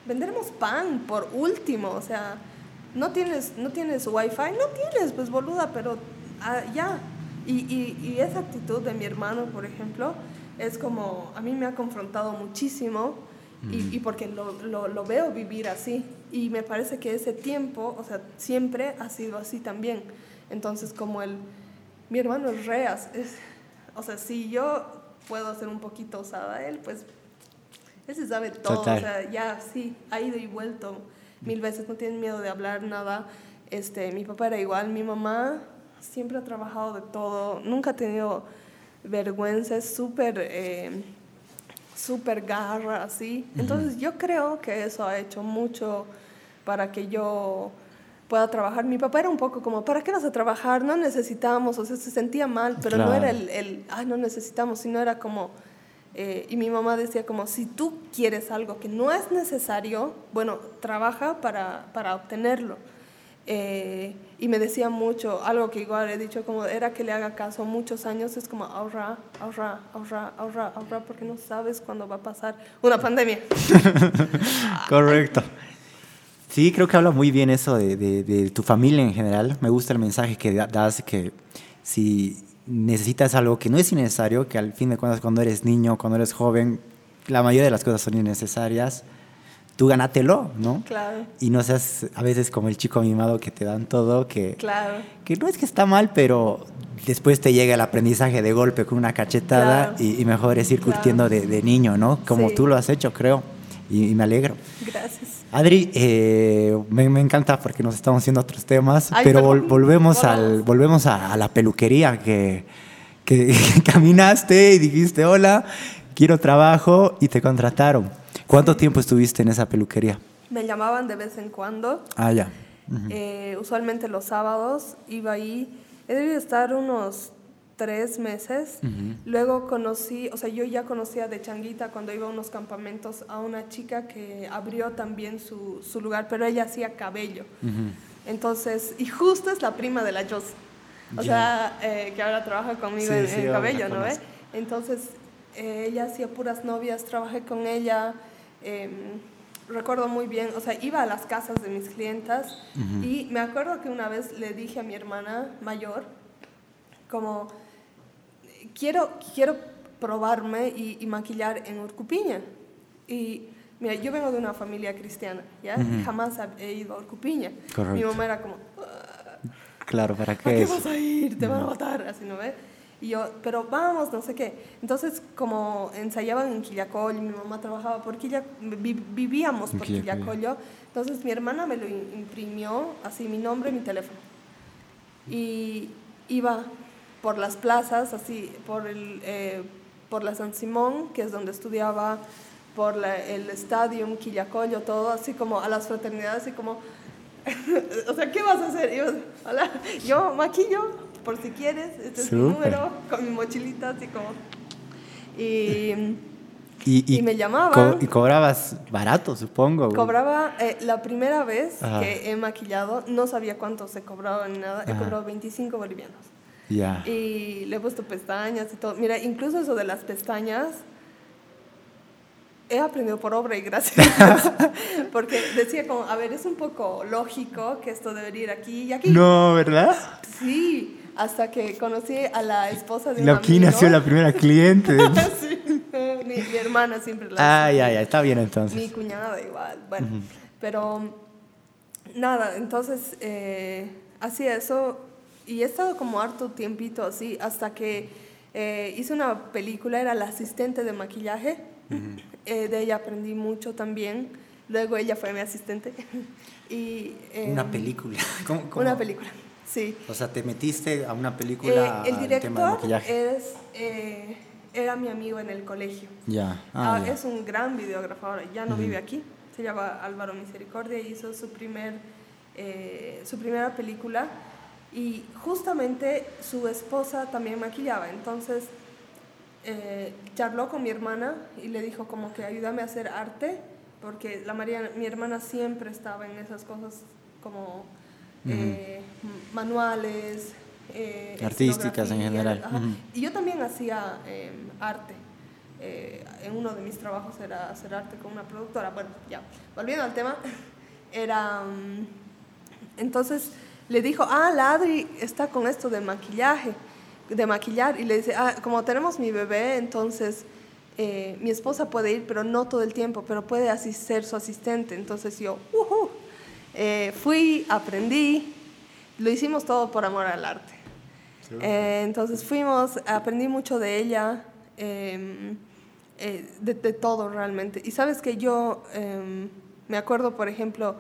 Venderemos pan por último, o sea, no tienes, no tienes wifi, no tienes, pues boluda, pero ah, ya. Y, y, y, esa actitud de mi hermano, por ejemplo, es como, a mí me ha confrontado muchísimo y, y, porque lo, lo, lo, veo vivir así. Y me parece que ese tiempo, o sea, siempre ha sido así también. Entonces, como el, mi hermano es reas, es, o sea, si yo puedo ser un poquito osada, él, pues, él se sabe todo, o sea, ya sí, ha ido y vuelto mil veces, no tienen miedo de hablar nada. Este, mi papá era igual, mi mamá siempre ha trabajado de todo, nunca ha tenido vergüenza, es súper, eh, súper garra, así. Entonces yo creo que eso ha hecho mucho para que yo pueda trabajar. Mi papá era un poco como, ¿para qué vas a trabajar? No necesitamos, o sea, se sentía mal, pero no era el, el, ay, no necesitamos, sino era como eh, y mi mamá decía como, si tú quieres algo que no es necesario, bueno, trabaja para, para obtenerlo. Eh, y me decía mucho, algo que igual he dicho, como era que le haga caso muchos años, es como ahorra, ahorra, ahorra, ahorra, ahorra, porque no sabes cuándo va a pasar una pandemia. Correcto. Sí, creo que habla muy bien eso de, de, de, tu familia en general. Me gusta el mensaje que das, que si necesitas algo que no es innecesario, que al fin de cuentas cuando eres niño, cuando eres joven, la mayoría de las cosas son innecesarias. Tú ganátelo, ¿no? Claro. Y no seas a veces como el chico mimado que te dan todo, que, claro. que no es que está mal, pero después te llega el aprendizaje de golpe con una cachetada y, mejor es ir curtiendo de, niño, ¿no? Como tú lo has hecho, creo. y me alegro. Gracias. Adri, eh, me, encanta porque nos estamos haciendo otros temas, pero volvemos, al, volvemos a, la peluquería que, que, caminaste y dijiste, hola, quiero trabajo y te contrataron. ¿Cuánto tiempo estuviste en esa peluquería? Me llamaban de vez en cuando. Ah, ya. Eh, usualmente los sábados iba ahí. He debido estar unos tres meses. Luego conocí, o sea, yo ya conocía de Changuita cuando iba a unos campamentos a una chica que abrió también su, su lugar, pero ella hacía cabello. Entonces, y justo es la prima de la Jos. O sea, eh, que ahora trabaja conmigo en, el cabello, ¿no? Entonces, eh, ella hacía puras novias, trabajé con ella. Em, recuerdo muy bien, o sea, iba a las casas de mis clientas y me acuerdo que una vez le dije a mi hermana mayor, como, quiero, quiero probarme y, maquillar en Urcupiña. Y mira, yo vengo de una familia cristiana, ¿ya? Jamás he ido a Urcupiña. Mi mamá era como... claro, ¿para qué? ¿Para qué vas a ir? Te van a matar, así, ¿no ves? Y yo, pero vamos, no sé qué. Entonces, como ensayaban en Quillacollo, mi mamá trabajaba por Quillacollo, vivíamos por Quillacollo, entonces mi hermana me lo imprimió, así mi nombre, mi teléfono. Y iba por las plazas, así, por, el, eh, por la San Simón, que es donde estudiaba, por el estadio, Quillacollo, todo, así como a las fraternidades, así como, o sea, ¿qué vas a hacer? yo, hola, yo maquillo, por si quieres, este es mi número, con mi mochilita, así como... Y, y, me llamaban. y cobrabas barato, supongo. Cobraba, eh, la primera vez que he maquillado, no sabía cuánto se cobraba ni nada, he cobrado 25 bolivianos. Ya. Y le he puesto pestañas y todo. Mira, incluso eso de las pestañas, he aprendido por obra y gracias. Porque decía como, a ver, es un poco lógico que esto debería ir aquí y aquí. No, ¿verdad? Sí hasta que conocí a la esposa de un amigo. Aquí nació la primera cliente. sí, mi, hermana siempre la Ah, ya, ya, está bien entonces. Mi cuñada igual, bueno, pero nada, entonces eh, así eso, y he estado como harto tiempito así, hasta que eh, hice una película, era la asistente de maquillaje, eh, de ella aprendí mucho también, luego ella fue mi asistente. y, una em, película, ¿Cómo, cómo? Una película. Sí. O sea, te metiste a una película. Eh, el director es, eh, era mi amigo en el colegio. Ya. Ah, ah, es un gran videógrafo ahora, ya no vive aquí. Se llama Álvaro Misericordia y hizo su, primer, eh, su primera película. Y justamente su esposa también maquillaba. Entonces charló con mi hermana y le dijo como que ayúdame a hacer arte, porque la María, mi hermana siempre estaba en esas cosas como eh, manuales. Eh, Artísticas en general. Y yo también hacía em, arte. Eh, en uno de mis trabajos era hacer arte con una productora. Bueno, ya, volviendo al tema, era... Mm, entonces le dijo, ah, la Adri está con esto de maquillaje, de maquillar. Y le dice, ah, como tenemos mi bebé, entonces... mi esposa puede ir, pero no todo el tiempo, pero puede así ser su asistente. Entonces yo, uh eh, fui, aprendí, lo hicimos todo por amor al arte. Eh, entonces fuimos, aprendí mucho de ella, em, eh, de, todo realmente. Y sabes que yo em, me acuerdo, por ejemplo,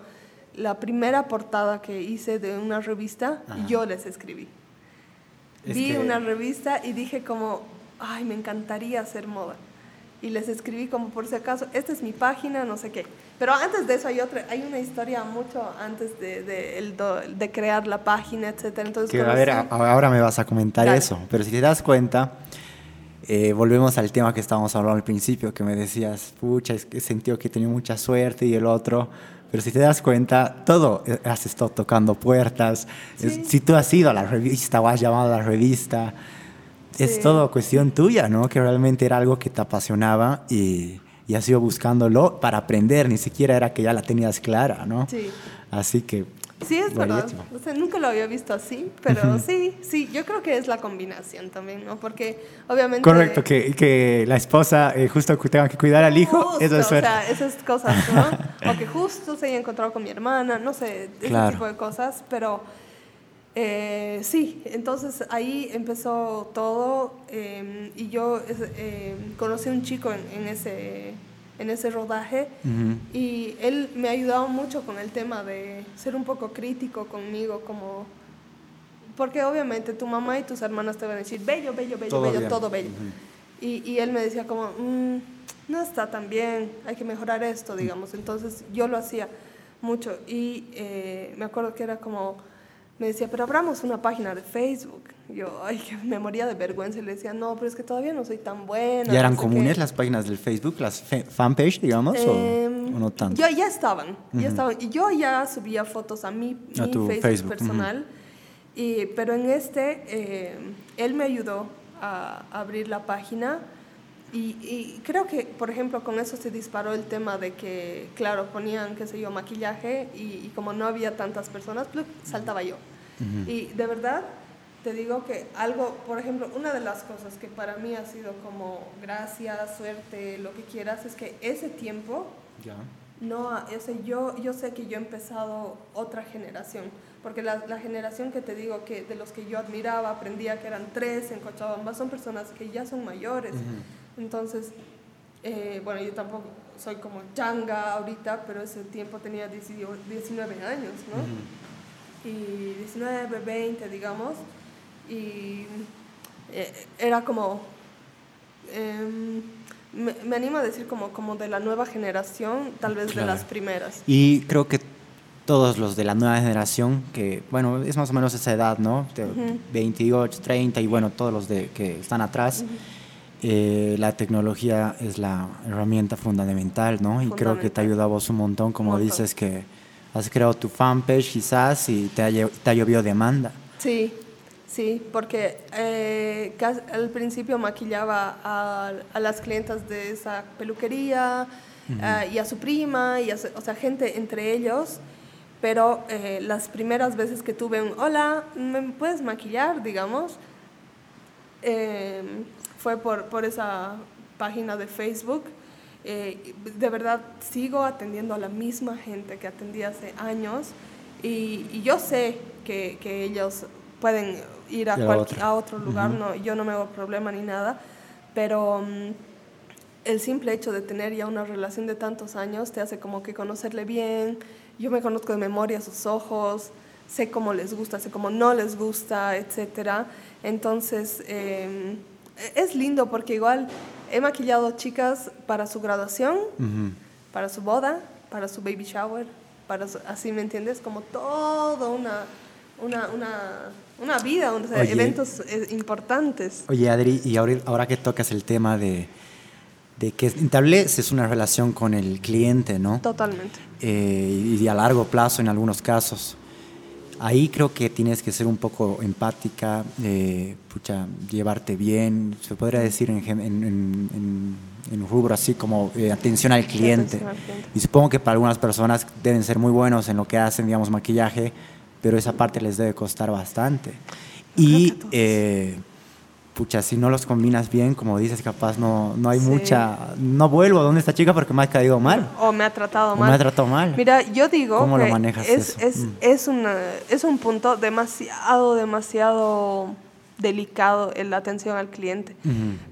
la primera portada que hice de una revista, yo les escribí. Vi una revista y dije como, ay, me encantaría hacer moda y les escribí como por si acaso, esta es mi página, no sé qué. Pero antes de eso hay otra, hay una historia mucho antes de, de, de crear la página, etcétera. Entonces, que, a ver, ahora me vas a comentar eso, pero si te das cuenta, eh, volvemos al tema que estábamos hablando al principio, que me decías, pucha, es que sentido que tenido mucha suerte y el otro. Pero si te das cuenta, todo eh, has estado tocando puertas. si tú has ido a la revista o has llamado a la revista, es todo cuestión tuya, ¿no? Que realmente era algo que te apasionaba y, y has ido buscándolo para aprender, ni siquiera era que ya la tenías clara, ¿no? Sí. Así que... Sí, es verdad. O sea, nunca lo había visto así, pero sí, sí, yo creo que es la combinación también, ¿no? Porque obviamente... Correcto, que, que la esposa eh, justo tenga que cuidar al hijo, eso es suerte. O sea, esas cosas, ¿no? o que justo se haya encontrado con mi hermana, no sé, ese tipo de cosas, pero eh, sí, entonces ahí empezó todo em, y yo em, conocí a un chico en, ese, en ese rodaje y él me ha ayudado mucho con el tema de ser un poco crítico conmigo, como porque obviamente tu mamá y tus hermanas te van a decir bello, bello, bello, bello, todo bello. y, y, él me decía como, mm, no está tan bien, hay que mejorar esto, digamos. Entonces yo lo hacía mucho y eh, me acuerdo que era como me decía, pero abramos una página de Facebook. Yo, ay, que me moría de vergüenza. Y le decía, no, pero es que todavía no soy tan buena. ¿Y eran comunes las páginas del Facebook, las fanpage, digamos, o, em, no tanto? Yo, ya estaban, ya estaban. Y yo ya subía fotos a mi, Facebook, personal. y, pero en este, eh, él me ayudó a abrir la página Y, creo que, por ejemplo, con eso se disparó el tema de que, claro, ponían, qué sé yo, maquillaje y, como no había tantas personas, pues saltaba yo. Y de verdad, te digo que algo, por ejemplo, una de las cosas que para mí ha sido como gracias, suerte, lo que quieras, es que ese tiempo, no, ese, yo, yo sé que yo he empezado otra generación, porque la, la, generación que te digo que de los que yo admiraba, aprendía que eran tres en Cochabamba, son personas que ya son mayores. Entonces, eh, bueno, yo tampoco soy como changa ahorita, pero ese tiempo tenía 19 años, ¿no? Y 19, 20, digamos. Y eh, era como... Em, me, animo a decir como, como de la nueva generación, tal vez de las primeras. Y creo que todos los de la nueva generación, que bueno, es más o menos esa edad, ¿no? De 28, 30 y bueno, todos los de, que están atrás. Eh, la tecnología es la herramienta fundamental, ¿no? Y creo que te ayuda a vos un montón, como dices que has creado tu fanpage quizás y te ha, te llovido demanda. Sí, sí, porque eh, al principio maquillaba a, a, las clientas de esa peluquería eh, y a su prima, y o sea, gente entre ellos, pero las primeras veces que tuve un, hola, ¿me puedes maquillar, digamos? fue por, por esa página de Facebook. Eh, de verdad sigo atendiendo a la misma gente que atendí hace años y, y yo sé que, que, ellos pueden ir a, a otro lugar, no, yo no me hago problema ni nada, pero mm, el simple hecho de tener ya una relación de tantos años te hace como que conocerle bien, yo me conozco de memoria sus ojos, sé cómo les gusta, sé cómo no les gusta, etc. Entonces... Eh, es lindo porque igual he maquillado chicas para su graduación, para su boda, para su baby shower, para así me entiendes, como todo una, una, una, una vida, eventos eh, importantes. Oye Adri, y ahora, ahora que tocas el tema de, de que es una relación con el cliente, ¿no? Totalmente. Eh, y a largo plazo en algunos casos. Ahí creo que tienes que ser un poco empática, eh, pucha, llevarte bien, se podría decir en, en, un rubro así como eh, atención, al cliente. Y supongo que para algunas personas deben ser muy buenos en lo que hacen, digamos, maquillaje, pero esa parte les debe costar bastante. Y pucha, si no los combinas bien, como dices, capaz no, no hay mucha, no vuelvo a donde esta chica porque me ha caído mal. O me ha tratado mal. me ha tratado mal. Mira, yo digo ¿Cómo lo manejas es, Es, mm. es, una, es un punto demasiado, demasiado delicado en la atención al cliente.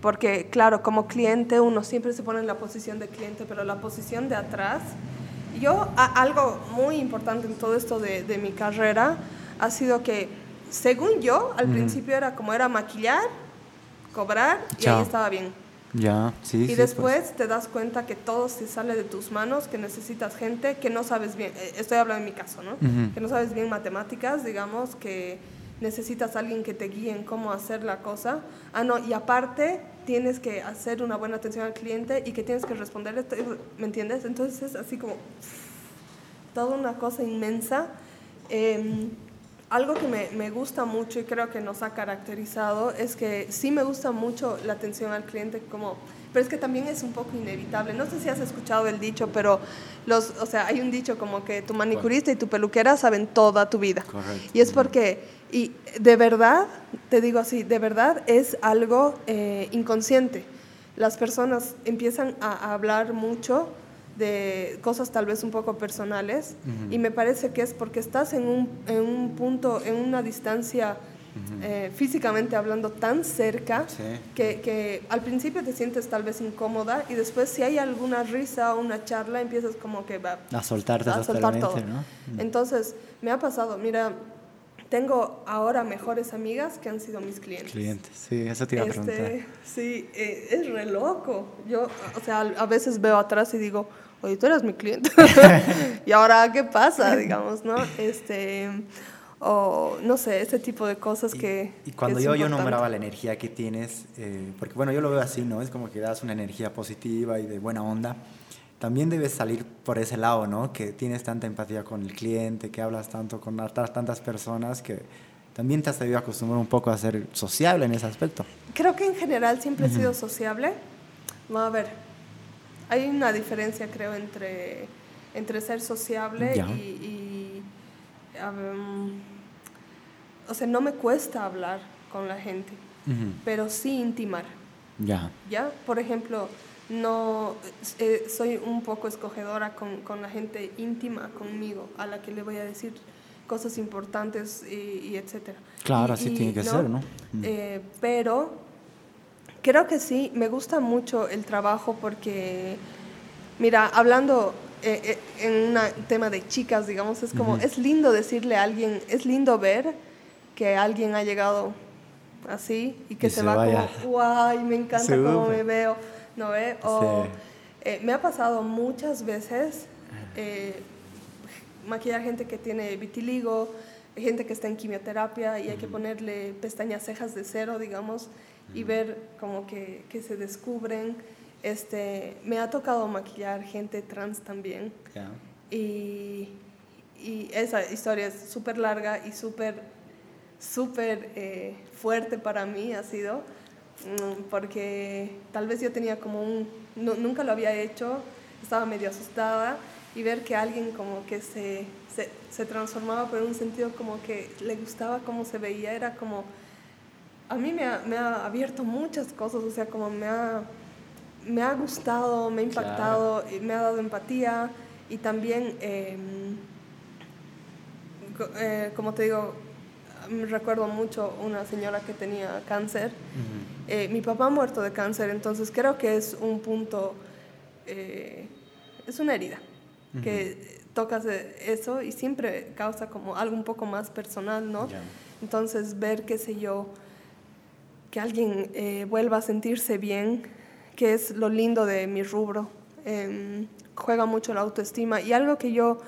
Porque, claro, como cliente uno siempre se pone en la posición de cliente, pero la posición de atrás, yo, algo muy importante en todo esto de, de mi carrera ha sido que, según yo, al principio era como era maquillar, cobrar y ahí estaba bien. Ya, sí. Y pues. después te das cuenta que todo se sale de tus manos, que necesitas gente que no sabes bien, eh, estoy hablando en mi caso, ¿no? Que no sabes bien matemáticas, digamos, que necesitas alguien que te guíe en cómo hacer la cosa. Ah, no, y aparte tienes que hacer una buena atención al cliente y que tienes que responderle, ¿me entiendes? Entonces es así como toda una cosa inmensa. Eh, algo que me, me, gusta mucho y creo que nos ha caracterizado es que sí me gusta mucho la atención al cliente como pero es que también es un poco inevitable. No sé si has escuchado el dicho, pero los, o sea, hay un dicho como que tu manicurista y tu peluquera saben toda tu vida. Correcto. Y es porque, y de verdad, te digo así, de verdad es algo eh, inconsciente. Las personas empiezan a hablar mucho de cosas tal vez un poco personales y me parece que es porque estás en un, en un punto, en una distancia eh, físicamente hablando tan cerca que, que, al principio te sientes tal vez incómoda y después si hay alguna risa o una charla empiezas como que va a soltarte a soltar todo. Entonces me ha pasado, mira, tengo ahora mejores amigas que han sido mis clientes. Clientes, sí, eso te iba a este, preguntar. Sí, eh, es re loco. Yo, o sea, a veces veo atrás y digo, oye, tú eras mi cliente. y ahora, ¿qué pasa? Digamos, ¿no? Este, o no sé, ese tipo de cosas que... Y cuando yo, yo nombraba la energía que tienes, eh, porque bueno, yo lo veo así, ¿no? Es como que das una energía positiva y de buena onda también debes salir por ese lado, ¿no? Que tienes tanta empatía con el cliente, que hablas tanto con tantas personas que también te has debido acostumbrar un poco a ser sociable en ese aspecto. Creo que en general siempre he sido sociable, a ver, hay una diferencia creo entre, entre ser sociable y... y, um, o sea, no me cuesta hablar con la gente, pero sí intimar. Ya. ¿Ya? Por ejemplo, no eh, soy un poco escogedora con, con la gente íntima conmigo, a la que le voy a decir cosas importantes y, y etcétera. Claro, Y- así y, tiene que ser, ¿no? Mm. Eh, pero creo que sí, me gusta mucho el trabajo porque, mira, hablando eh, eh, en un tema de chicas, digamos, es como, es lindo decirle a alguien, es lindo ver que alguien ha llegado así y que se, se va vaya. como, guay, me encanta cómo me veo, ¿no ve? O, Sí. eh, me ha pasado muchas veces eh, maquillar gente que tiene vitiligo, gente que está en quimioterapia y hay que ponerle pestañas cejas de cero, digamos, y ver como que, que se descubren. Este, me ha tocado maquillar gente trans también Ya. y, y esa historia es súper larga y súper, súper eh, fuerte para mí ha sido, porque tal vez yo tenía como un, nu- nunca lo había hecho, estaba medio asustada y ver que alguien como que se, se, se transformaba por un sentido como que le gustaba cómo se veía, era como, a mí me ha, me ha abierto muchas cosas, o sea, como me ha, me ha gustado, me ha impactado, y me ha dado empatía y también, eh, co- eh, como te digo, recuerdo mucho una señora que tenía cáncer. Eh, mi papá ha muerto de cáncer, entonces creo que es un punto, eh, es una herida, que tocas eso y siempre causa como algo un poco más personal, ¿no? Entonces ver, qué sé yo, que alguien eh, vuelva a sentirse bien, que es lo lindo de mi rubro, em, juega mucho la autoestima y algo que yo,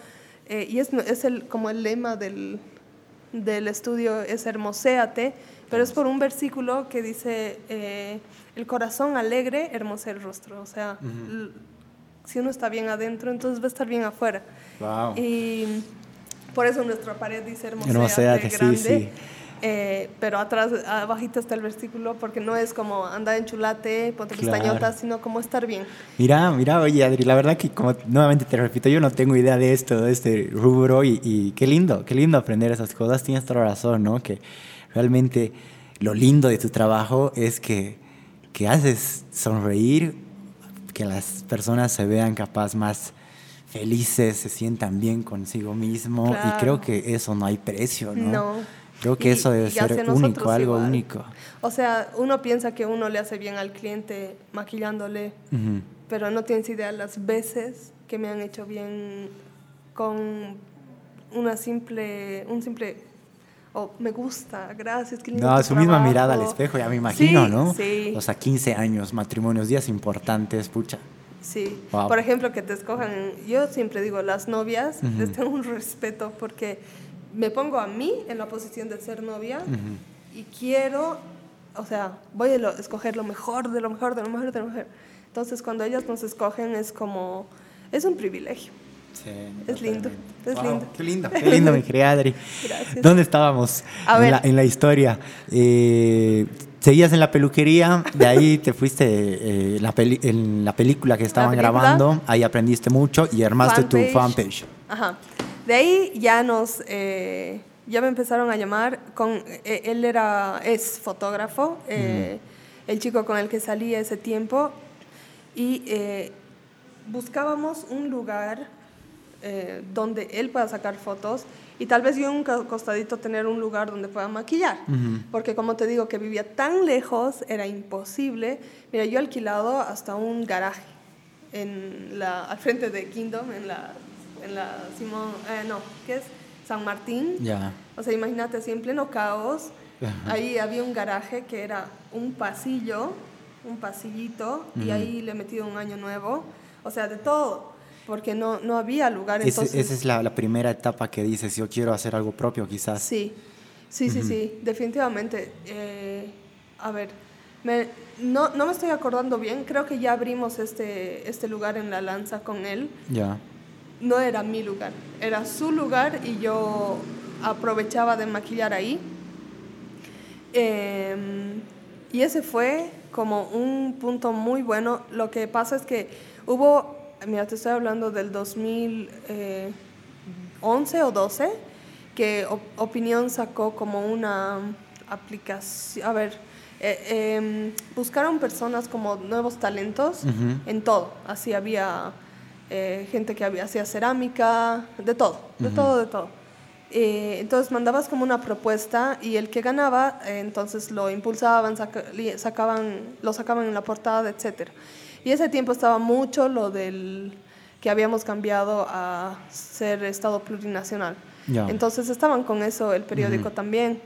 y es, es el, como el lema del, del estudio, es hermoséate, pero es por un versículo que dice, eh, el corazón alegre hermosea el rostro, o sea, si uno está bien adentro, entonces va a estar bien afuera. Wow. Y por eso nuestra pared dice hermoséate, Hermoséate, sí, grande. sí. Eh, pero atrás, abajito está el versículo, porque no es como andar en chulate, ponte Claro. pestañotas, sino como estar bien. Mira, mira, oye Adri, la verdad que como nuevamente te repito, yo no tengo idea de esto, de este rubro y, y qué lindo, qué lindo aprender esas cosas. Tienes toda la razón, ¿no? Que realmente lo lindo de tu trabajo es que, que haces sonreír, que las personas se vean capaz más felices, se sientan bien consigo mismo y Claro. creo que eso no hay precio, ¿no? No. Creo que Y- eso debe ser único, algo igual. único. O sea, uno piensa que uno le hace bien al cliente maquillándole, Ujú. pero no tienes idea las veces que me han hecho bien con una simple, un simple, oh, me gusta, gracias, qué lindo No, su misma trabajo". mirada al espejo, ya me imagino, Sí, ¿no? Sí, O sea, 15 años, matrimonios, días importantes, pucha. sí. Wow. Por ejemplo, que te escojan, yo siempre digo, las novias, Ujú. les tengo un respeto porque me pongo a mí en la posición de ser novia Ujú. y quiero, o sea, voy a lo- escoger lo mejor, de lo mejor, de lo mejor, de lo mejor. Entonces, cuando ellas nos escogen es como, es un privilegio. Sí, Es lindo, es Wow, lindo. Qué lindo, qué lindo, mi querida Adri. Gracias. ¿Dónde estábamos A en, ver. La, en la historia? Eh, seguías en la peluquería, de ahí te fuiste eh, la peli- en la película que estaban película. grabando, ahí aprendiste mucho y armaste tu fanpage. Ajá. De ahí ya nos, eh, ya me empezaron a llamar, con, eh, él era, es fotógrafo, eh, el chico con el que salí ese tiempo, y buscábamos un lugar donde él pueda sacar fotos y tal vez yo un costadito tener un lugar donde pueda maquillar. Porque como te digo que vivía tan lejos, era imposible. Mira, yo he alquilado hasta un garaje en la, al frente de Kingdom, en la, en la Simón, eh, no, ¿qué es? San Martín. Ya. O sea, imagínate así en pleno caos. Ahí había un garaje que era un pasillo, un pasillito, y ahí le he metido un año nuevo. O sea, de todo, porque no, no había lugar. Entonces, esa es la, la primera etapa que dices, yo quiero hacer algo propio quizás. Sí, sí, sí, sí, definitivamente. Eh, a ver, me- no, no me estoy acordando bien, creo que ya abrimos este, este lugar en la lanza con él. Ya. No era mi lugar, era su lugar y yo aprovechaba de maquillar ahí. Eh, y ese fue como un punto muy bueno. Lo que pasa es que hubo, mira, te estoy hablando del 2011 o 12, que Opinión sacó como una aplicación, a ver, eh, em, buscaron personas como nuevos talentos en todo. Así había eh, gente que había, hacía cerámica, de todo, de todo, de todo. Eh, entonces mandabas como una propuesta y el que ganaba, entonces lo impulsaban, sacaban, lo sacaban en la portada, etc. Y ese tiempo estaba mucho lo del que habíamos cambiado a ser Estado plurinacional. Entonces estaban con eso el periódico también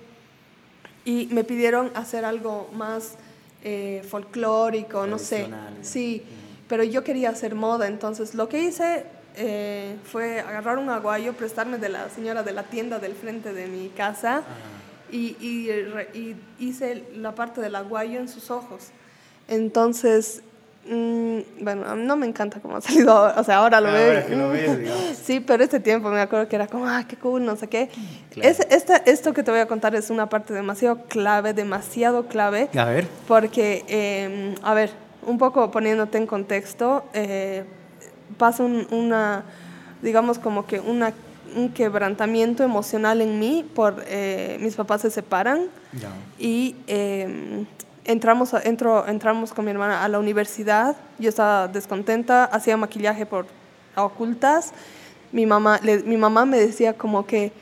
y me pidieron hacer algo más eh, folclórico, no sé. Sí, pero yo quería hacer moda, entonces lo que hice eh, fue agarrar un aguayo, prestarme de la señora de la tienda del frente de mi casa y, y, hice la parte del aguayo en sus ojos. Entonces Mm, bueno, no me encanta cómo ha salido, o sea, ahora lo veo. sí, pero este tiempo me acuerdo que era como, ah, qué cool, no sé qué. Es, esto que te voy a contar es una parte demasiado clave, demasiado clave. A ver. Porque, em, a ver, un poco poniéndote en contexto, eh, pasa una, digamos como que una, un quebrantamiento emocional en mí por eh, mis papás se separan y em, entramos, entro, entramos con mi hermana a la universidad, yo estaba descontenta, hacía maquillaje por ocultas, mi mamá, mi mamá me decía como que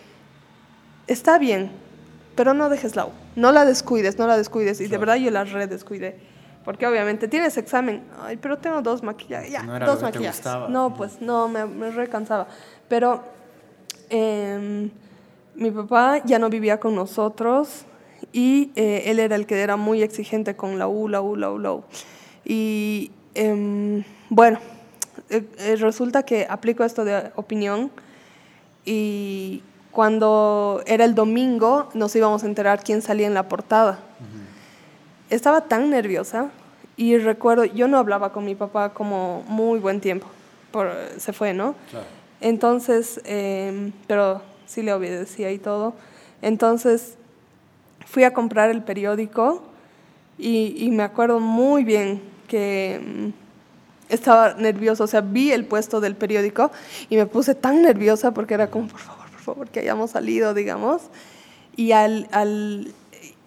está bien, pero no dejes la U, no la descuides, no la descuides, y de verdad yo la re descuidé. Porque obviamente tienes examen, ay, pero tengo dos maquillajes, ya, dos maquillajes. No, pues no, me, me recansaba. Pero em, mi papá ya no vivía con nosotros, y eh, él era el que era muy exigente con la U, la U, la U, la U. Y em, bueno, eh, eh, resulta que aplico esto de opinión y cuando era el domingo nos íbamos a enterar quién salía en la portada. Estaba tan nerviosa y recuerdo, yo no hablaba con mi papá como muy buen tiempo, por, se fue, ¿no? Entonces, em, pero sí le obedecía y todo. Entonces, fui a comprar el periódico y, me acuerdo muy bien que mm, estaba nerviosa, o sea, vi el puesto del periódico y me puse tan nerviosa porque era como, por favor, por favor, que hayamos salido, digamos. Y al, al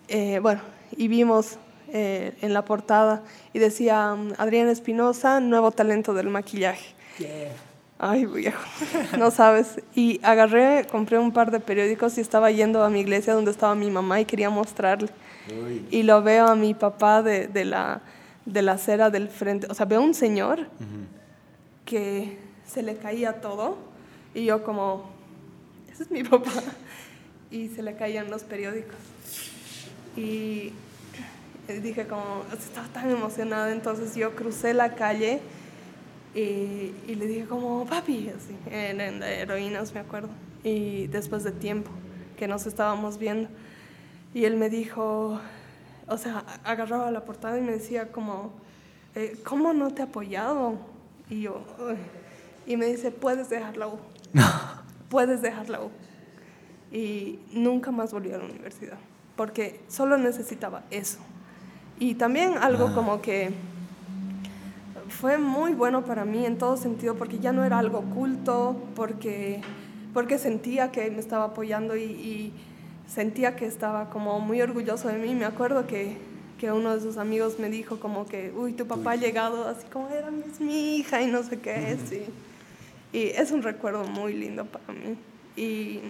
eh, bueno, y vimos eh, en la portada y decía mm, Adriana Espinosa, nuevo talento del maquillaje. Ay, viejo, no sabes. Y agarré, compré un par de periódicos y estaba yendo a mi iglesia donde estaba mi mamá y quería mostrarle. Y lo veo a mi papá de, de, la, de la acera del frente. O sea, veo un señor que se le caía todo y yo como, ese es mi papá. Y se le caían los periódicos. Y dije como, estaba tan emocionada, entonces yo crucé la calle y, y, le dije como, papi, así, en, en, heroínas me acuerdo. Y después de tiempo que nos estábamos viendo. Y él me dijo, o sea, agarraba la portada y me decía como, eh, ¿cómo no te he apoyado? Y yo, y me dice, puedes dejar la U. puedes dejar la U. Y nunca más volví a la universidad, porque solo necesitaba eso. Y también algo ah. como que fue muy bueno para mí en todo sentido, porque ya no era algo oculto, porque, porque sentía que me estaba apoyando y, sentía que estaba como muy orgulloso de mí. Me acuerdo que, que, uno de sus amigos me dijo como que, uy, tu papá ha llegado, así como era mi hija y no sé qué es. Y, y es un recuerdo muy lindo para mí. Y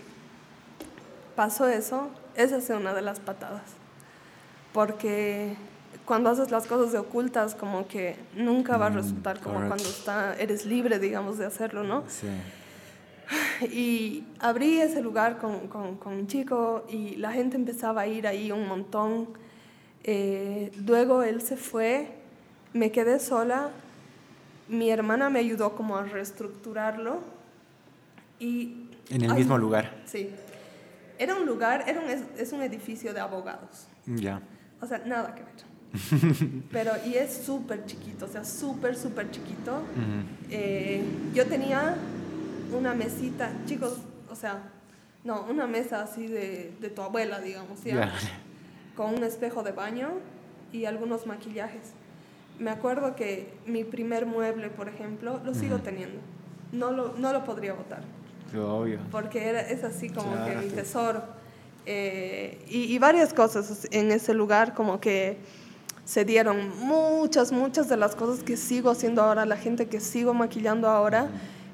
pasó eso, esa es una de las patadas, porque cuando haces las cosas de ocultas, como que nunca va a mm, resultar como cuando está, eres libre, digamos, de hacerlo, ¿no? Sí. Y abrí ese lugar con, con, con un chico y la gente empezaba a ir ahí un montón. Eh, luego él se fue, me quedé sola, mi hermana me ayudó como a reestructurarlo y... En el mismo lugar. Sí. Era un lugar, era un, es un edificio de abogados. Ya. O sea, nada que ver. Pero, y es súper chiquito, o sea, súper, súper chiquito. Eh, yo tenía una mesita, chicos, o sea, no, una mesa así de, de tu abuela, digamos, ¿ya? con un espejo de baño y algunos maquillajes. Me acuerdo que mi primer mueble, por ejemplo, lo sigo teniendo. No lo, no lo podría botar. Obvio. Porque era, es así como que mi tesoro. Eh, y, y, varias cosas en ese lugar, como que se dieron muchas, muchas de las cosas que sigo haciendo ahora, la gente que sigo maquillando ahora,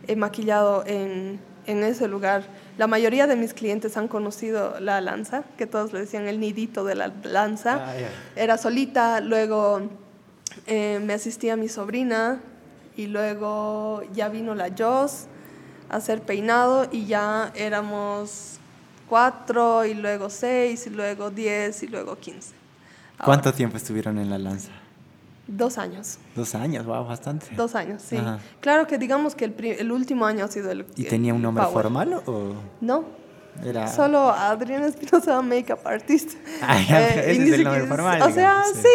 he maquillado en, en ese lugar. La mayoría de mis clientes han conocido la lanza, que todos le decían el nidito de la lanza. Ah, Era solita, luego eh, me asistía mi sobrina y luego ya vino la Joss a hacer peinado y ya éramos cuatro y luego seis y luego diez y luego quince. ¿Cuánto tiempo estuvieron en la lanza? Dos años. Dos años, wow, bastante. Dos años, sí. Claro que digamos que el, el, último año ha sido el. ¿Y tenía un nombre formal o.? No. Era... Solo Adriana Espinosa, makeup artist. Ah, eh, ese es el nombre formal. O sea, sí.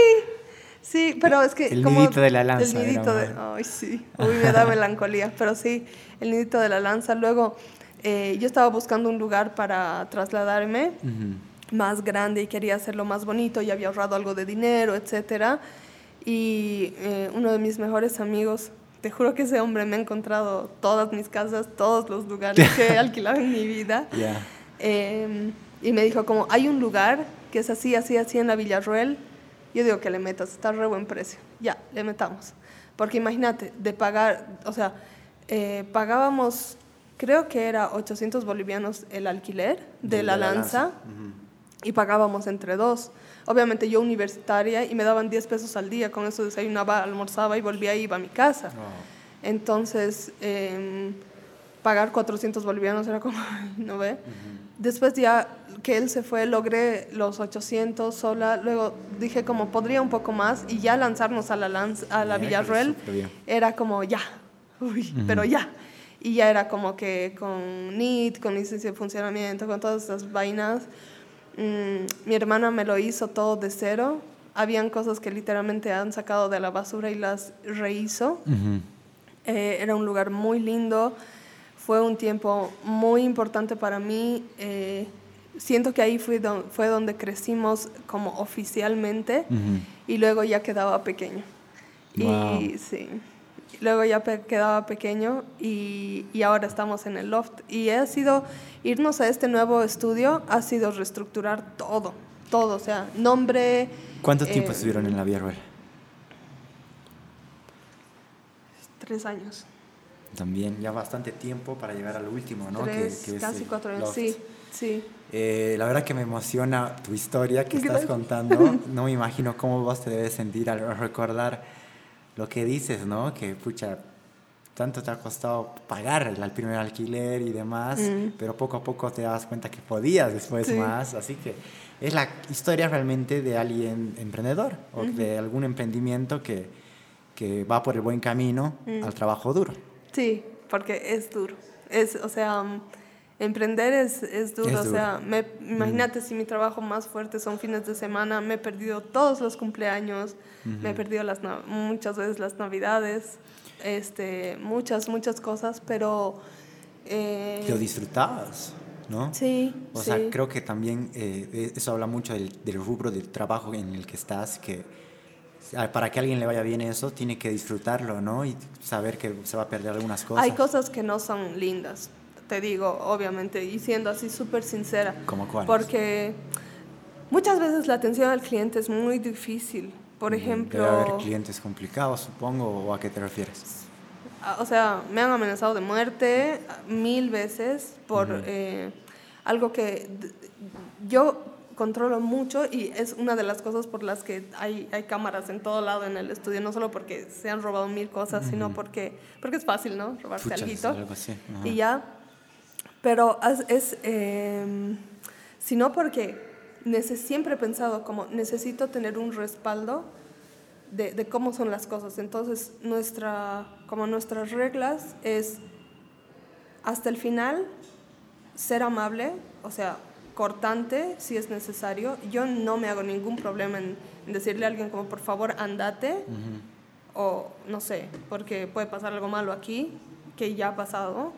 sí. pero es que. El nidito de la lanza. El nidito de. Ay, sí. Uy, me da melancolía. Pero sí, el nidito de la lanza. Luego, eh, yo estaba buscando un lugar para trasladarme más grande y quería hacerlo más bonito y había ahorrado algo de dinero, etcétera. Y eh, uno de mis mejores amigos, te juro que ese hombre me ha encontrado todas mis casas, todos los lugares que he alquilado en mi vida. Em, y me dijo como, hay un lugar que es así, así, así en la Villarruel. Yo digo que le metas, está re buen precio. Ya, le metamos. Porque imagínate, de pagar, o sea, eh, pagábamos, creo que era 800 bolivianos el alquiler de, la, lanza y pagábamos entre dos. Obviamente yo universitaria y me daban 10 pesos al día, con eso desayunaba, almorzaba y volvía y iba a mi casa. Entonces, em, pagar 400 bolivianos era como, ¿no ve? Después ya que él se fue, logré los 800 sola, luego dije como podría un poco más y ya lanzarnos a la, lanz a la Villarruel era como ya, uy, pero ya. Y ya era como que con NIT, con licencia de funcionamiento, con todas esas vainas, Mm, mi hermana me lo hizo todo de cero. Habían cosas que literalmente han sacado de la basura y las rehizo. Eh, era un lugar muy lindo. Fue un tiempo muy importante para mí. Eh, siento que ahí fue, fue donde crecimos como oficialmente y luego ya quedaba pequeño. Y sí. Luego ya quedaba pequeño y, y, ahora estamos en el loft. Y ha sido, irnos a este nuevo estudio, ha sido reestructurar todo, todo, o sea, nombre... ¿Cuánto tiempo eh, estuvieron en la Villarreal? Tres años. También, ya bastante tiempo para llegar al último, ¿no? Tres, que, casi cuatro años, sí, sí. Eh, la verdad que me emociona tu historia que estás contando. No me imagino cómo vos te debes sentir al recordar lo que dices, ¿no? Que, pucha, tanto te ha costado pagar el primer alquiler y demás, mm. pero poco a poco te das cuenta que podías después más. Así que es la historia realmente de alguien emprendedor o de algún emprendimiento que, que, va por el buen camino mm. al trabajo duro. Sí, porque es duro. Es, o sea, emprender es, es duro. o sea, me, imagínate si mi trabajo más fuerte son fines de semana, me he perdido todos los cumpleaños, me he perdido las, muchas veces las navidades, este, muchas, muchas cosas, pero... Eh, Lo disfrutabas, ¿no? Sí. O sea, creo que también eh, eso habla mucho del, del rubro del trabajo en el que estás, que para que a alguien le vaya bien eso, tiene que disfrutarlo, ¿no? Y saber que se va a perder algunas cosas. Hay cosas que no son lindas, te digo, obviamente, y siendo así súper sincera. ¿Cómo cuál? Porque muchas veces la atención al cliente es muy difícil. Por ejemplo... Debe haber clientes complicados, supongo, ¿o a qué te refieres? O sea, me han amenazado de muerte mil veces por eh, algo que yo controlo mucho y es una de las cosas por las que hay, hay cámaras en todo lado en el estudio, no solo porque se han robado mil cosas, sino porque, porque es fácil, ¿no? Robarse algo. Y ya, pero es, em, sino porque siempre he pensado como necesito tener un respaldo de, cómo son las cosas. Entonces, nuestra, como nuestras reglas es hasta el final ser amable, o sea, cortante si es necesario. Yo no me hago ningún problema en, decirle a alguien como por favor andate o no sé, porque puede pasar algo malo aquí, que ya ha pasado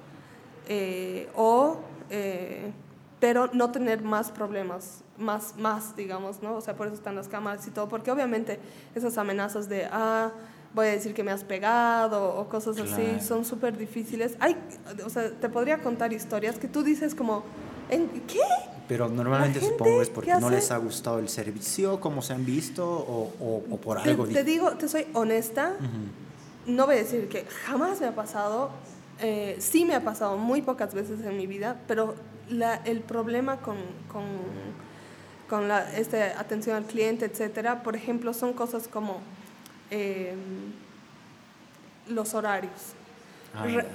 eh, o, eh, pero no tener más problemas, más, más, digamos, ¿no? O sea, por eso están las cámaras y todo, porque obviamente esas amenazas de, ah, voy a decir que me has pegado o cosas así, son súper difíciles. Hay, o sea, te podría contar historias que tú dices como, ¿en qué? Pero normalmente supongo es porque no les ha gustado el servicio, como se han visto, o, o, por algo. Te, digo, te soy honesta, no voy a decir que jamás me ha pasado, eh, sí me ha pasado muy pocas veces en mi vida, pero la, el problema con, con, con la este, atención al cliente, etcétera, por ejemplo, son cosas como eh, los horarios.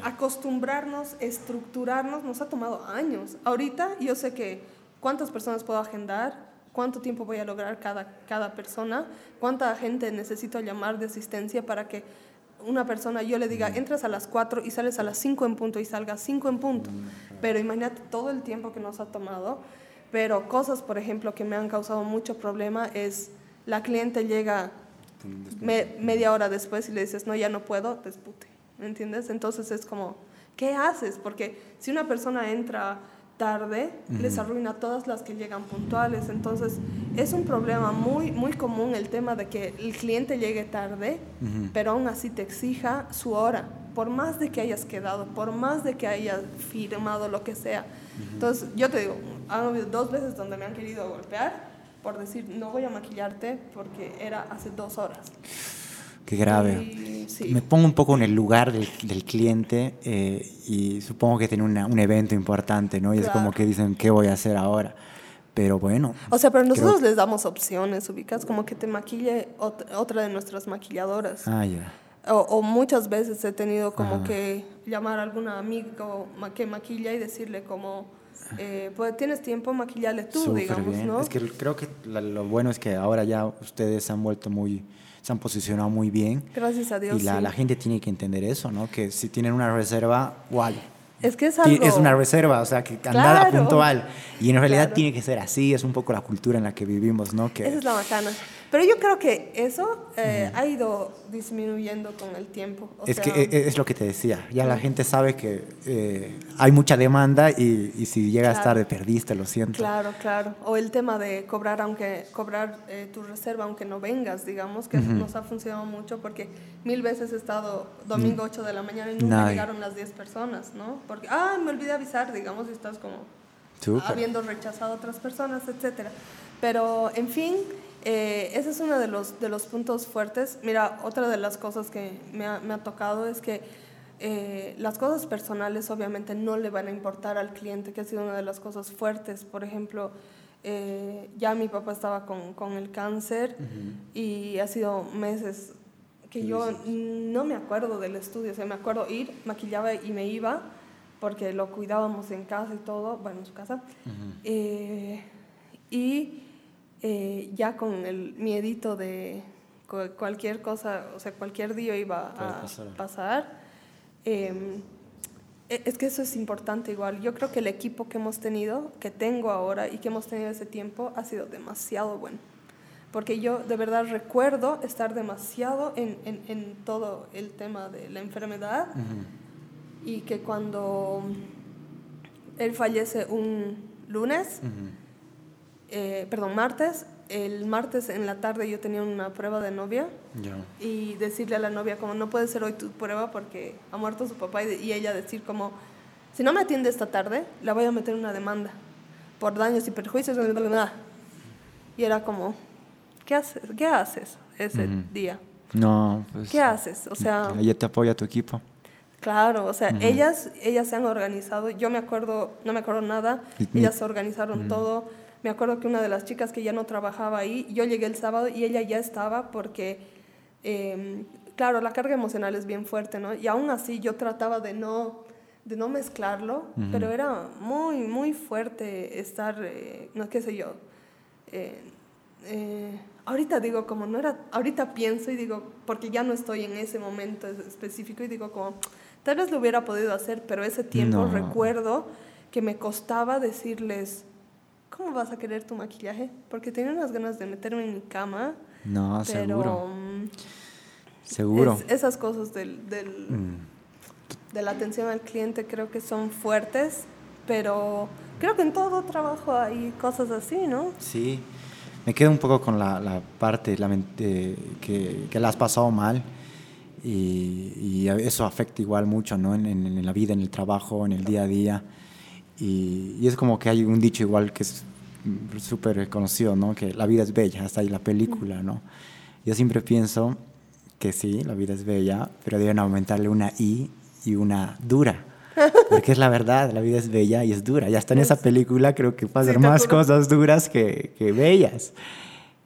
Acostumbrarnos, estructurarnos, nos ha tomado años. Ahorita yo sé que cuántas personas puedo agendar, cuánto tiempo voy a lograr cada, cada persona, cuánta gente necesito llamar de asistencia para que una persona yo le diga, entras a las 4 y sales a las 5 en punto y salgas 5 en punto. Pero imagínate todo el tiempo que nos ha tomado. Pero cosas, por ejemplo, que me han causado mucho problema es la cliente llega media hora después y le dices, no, ya no puedo, despute. ¿Me entiendes? Entonces es como, ¿qué haces? Porque si una persona entra tarde, les arruina todas las que llegan puntuales. Entonces, es un problema muy, muy común el tema de que el cliente llegue tarde, pero aún así te exija su hora, por más de que hayas quedado, por más de que hayas firmado lo que sea. Entonces, yo te digo, han habido dos veces donde me han querido golpear por decir, no voy a maquillarte porque era hace dos horas. Qué grave. Me pongo un poco en el lugar del, del cliente eh, y supongo que tiene un evento importante, ¿no? Y es como que dicen, ¿qué voy a hacer ahora? Pero bueno. O sea, pero nosotros les damos opciones, ubicas como que te maquille otra de nuestras maquilladoras. Ah, ya. O, o, muchas veces he tenido como que llamar a alguna amiga que maquilla y decirle como, eh, pues tienes tiempo, maquillarle tú, digamos, ¿no? Es que creo que lo bueno es que ahora ya ustedes han vuelto muy se han posicionado muy bien. Gracias a Dios. Y la, la gente tiene que entender eso, ¿no? Que si tienen una reserva, igual. Es que es algo... Es una reserva, o sea, que andar a puntual. Y en realidad tiene que ser así, es un poco la cultura en la que vivimos, ¿no? Que... Esa es la bacana. Pero yo creo que eso eh, ha ido disminuyendo con el tiempo. es que e, es, lo que te decía, ya la gente sabe que eh, hay mucha demanda y, y si llegas tarde perdiste, lo siento. Claro, claro. O el tema de cobrar aunque cobrar eh, tu reserva aunque no vengas, digamos, que nos ha funcionado mucho porque mil veces he estado domingo 8 de la mañana y nunca llegaron las 10 personas, ¿no? Porque, ah, me olvidé avisar, digamos, y estás como habiendo rechazado a otras personas, etcétera. Pero, en fin... Eh, ese es uno de los, de los puntos fuertes. Mira, otra de las cosas que me ha, me ha tocado es que eh, las cosas personales obviamente no le van a importar al cliente, que ha sido una de las cosas fuertes. Por ejemplo, eh, ya mi papá estaba con, con el cáncer y ha sido meses que yo no me acuerdo del estudio, o sea, me acuerdo ir, maquillaba y me iba, porque lo cuidábamos en casa y todo, bueno, en su casa. y eh, ya con el miedito de cualquier cosa, o sea, cualquier día iba a pasar. Em, e, es que eso es importante igual. Yo creo que el equipo que hemos tenido, que tengo ahora y que hemos tenido ese tiempo, ha sido demasiado bueno. Porque yo de verdad recuerdo estar demasiado en, en, en todo el tema de la enfermedad y que cuando él fallece un lunes, eh, perdón, martes, el martes en la tarde yo tenía una prueba de novia y decirle a la novia como no puede ser hoy tu prueba porque ha muerto su papá y, ella decir como si no me atiende esta tarde la voy a meter una demanda por daños y perjuicios y era como ¿qué haces, ¿qué haces ese día? No, pues, ¿Qué haces? O sea, ella te apoya tu equipo. Claro, o sea, ellas, ellas se han organizado. Yo me acuerdo, no me acuerdo nada. Ellas se organizaron todo me acuerdo que una de las chicas que ya no trabajaba ahí, yo llegué el sábado y ella ya estaba porque, em, claro, la carga emocional es bien fuerte, ¿no? Y aún así yo trataba de no, de no mezclarlo, pero era muy, muy fuerte estar, eh, no qué sé yo. Eh, eh, ahorita digo como no era, ahorita pienso y digo, porque ya no estoy en ese momento específico y digo como, tal vez lo hubiera podido hacer, pero ese tiempo recuerdo que me costaba decirles, ¿cómo vas a querer tu maquillaje? Porque tenía unas ganas de meterme en mi cama. No, seguro. Mm, seguro. esas cosas del, del mm. de la atención al cliente creo que son fuertes, pero creo que en todo trabajo hay cosas así, ¿no? Sí, me quedo un poco con la, la parte la, que, que la has pasado mal y, y, eso afecta igual mucho, ¿no? En, en, la vida, en el trabajo, en el día a día. Y, y es como que hay un dicho igual que es súper conocido, ¿no? Que la vida es bella, hasta ahí la película, ¿no? Yo siempre pienso que sí, la vida es bella, pero deben aumentarle una I y una dura. Porque es la verdad, la vida es bella y es dura. Y hasta en esa película creo que pasan más cosas duras que, que, bellas.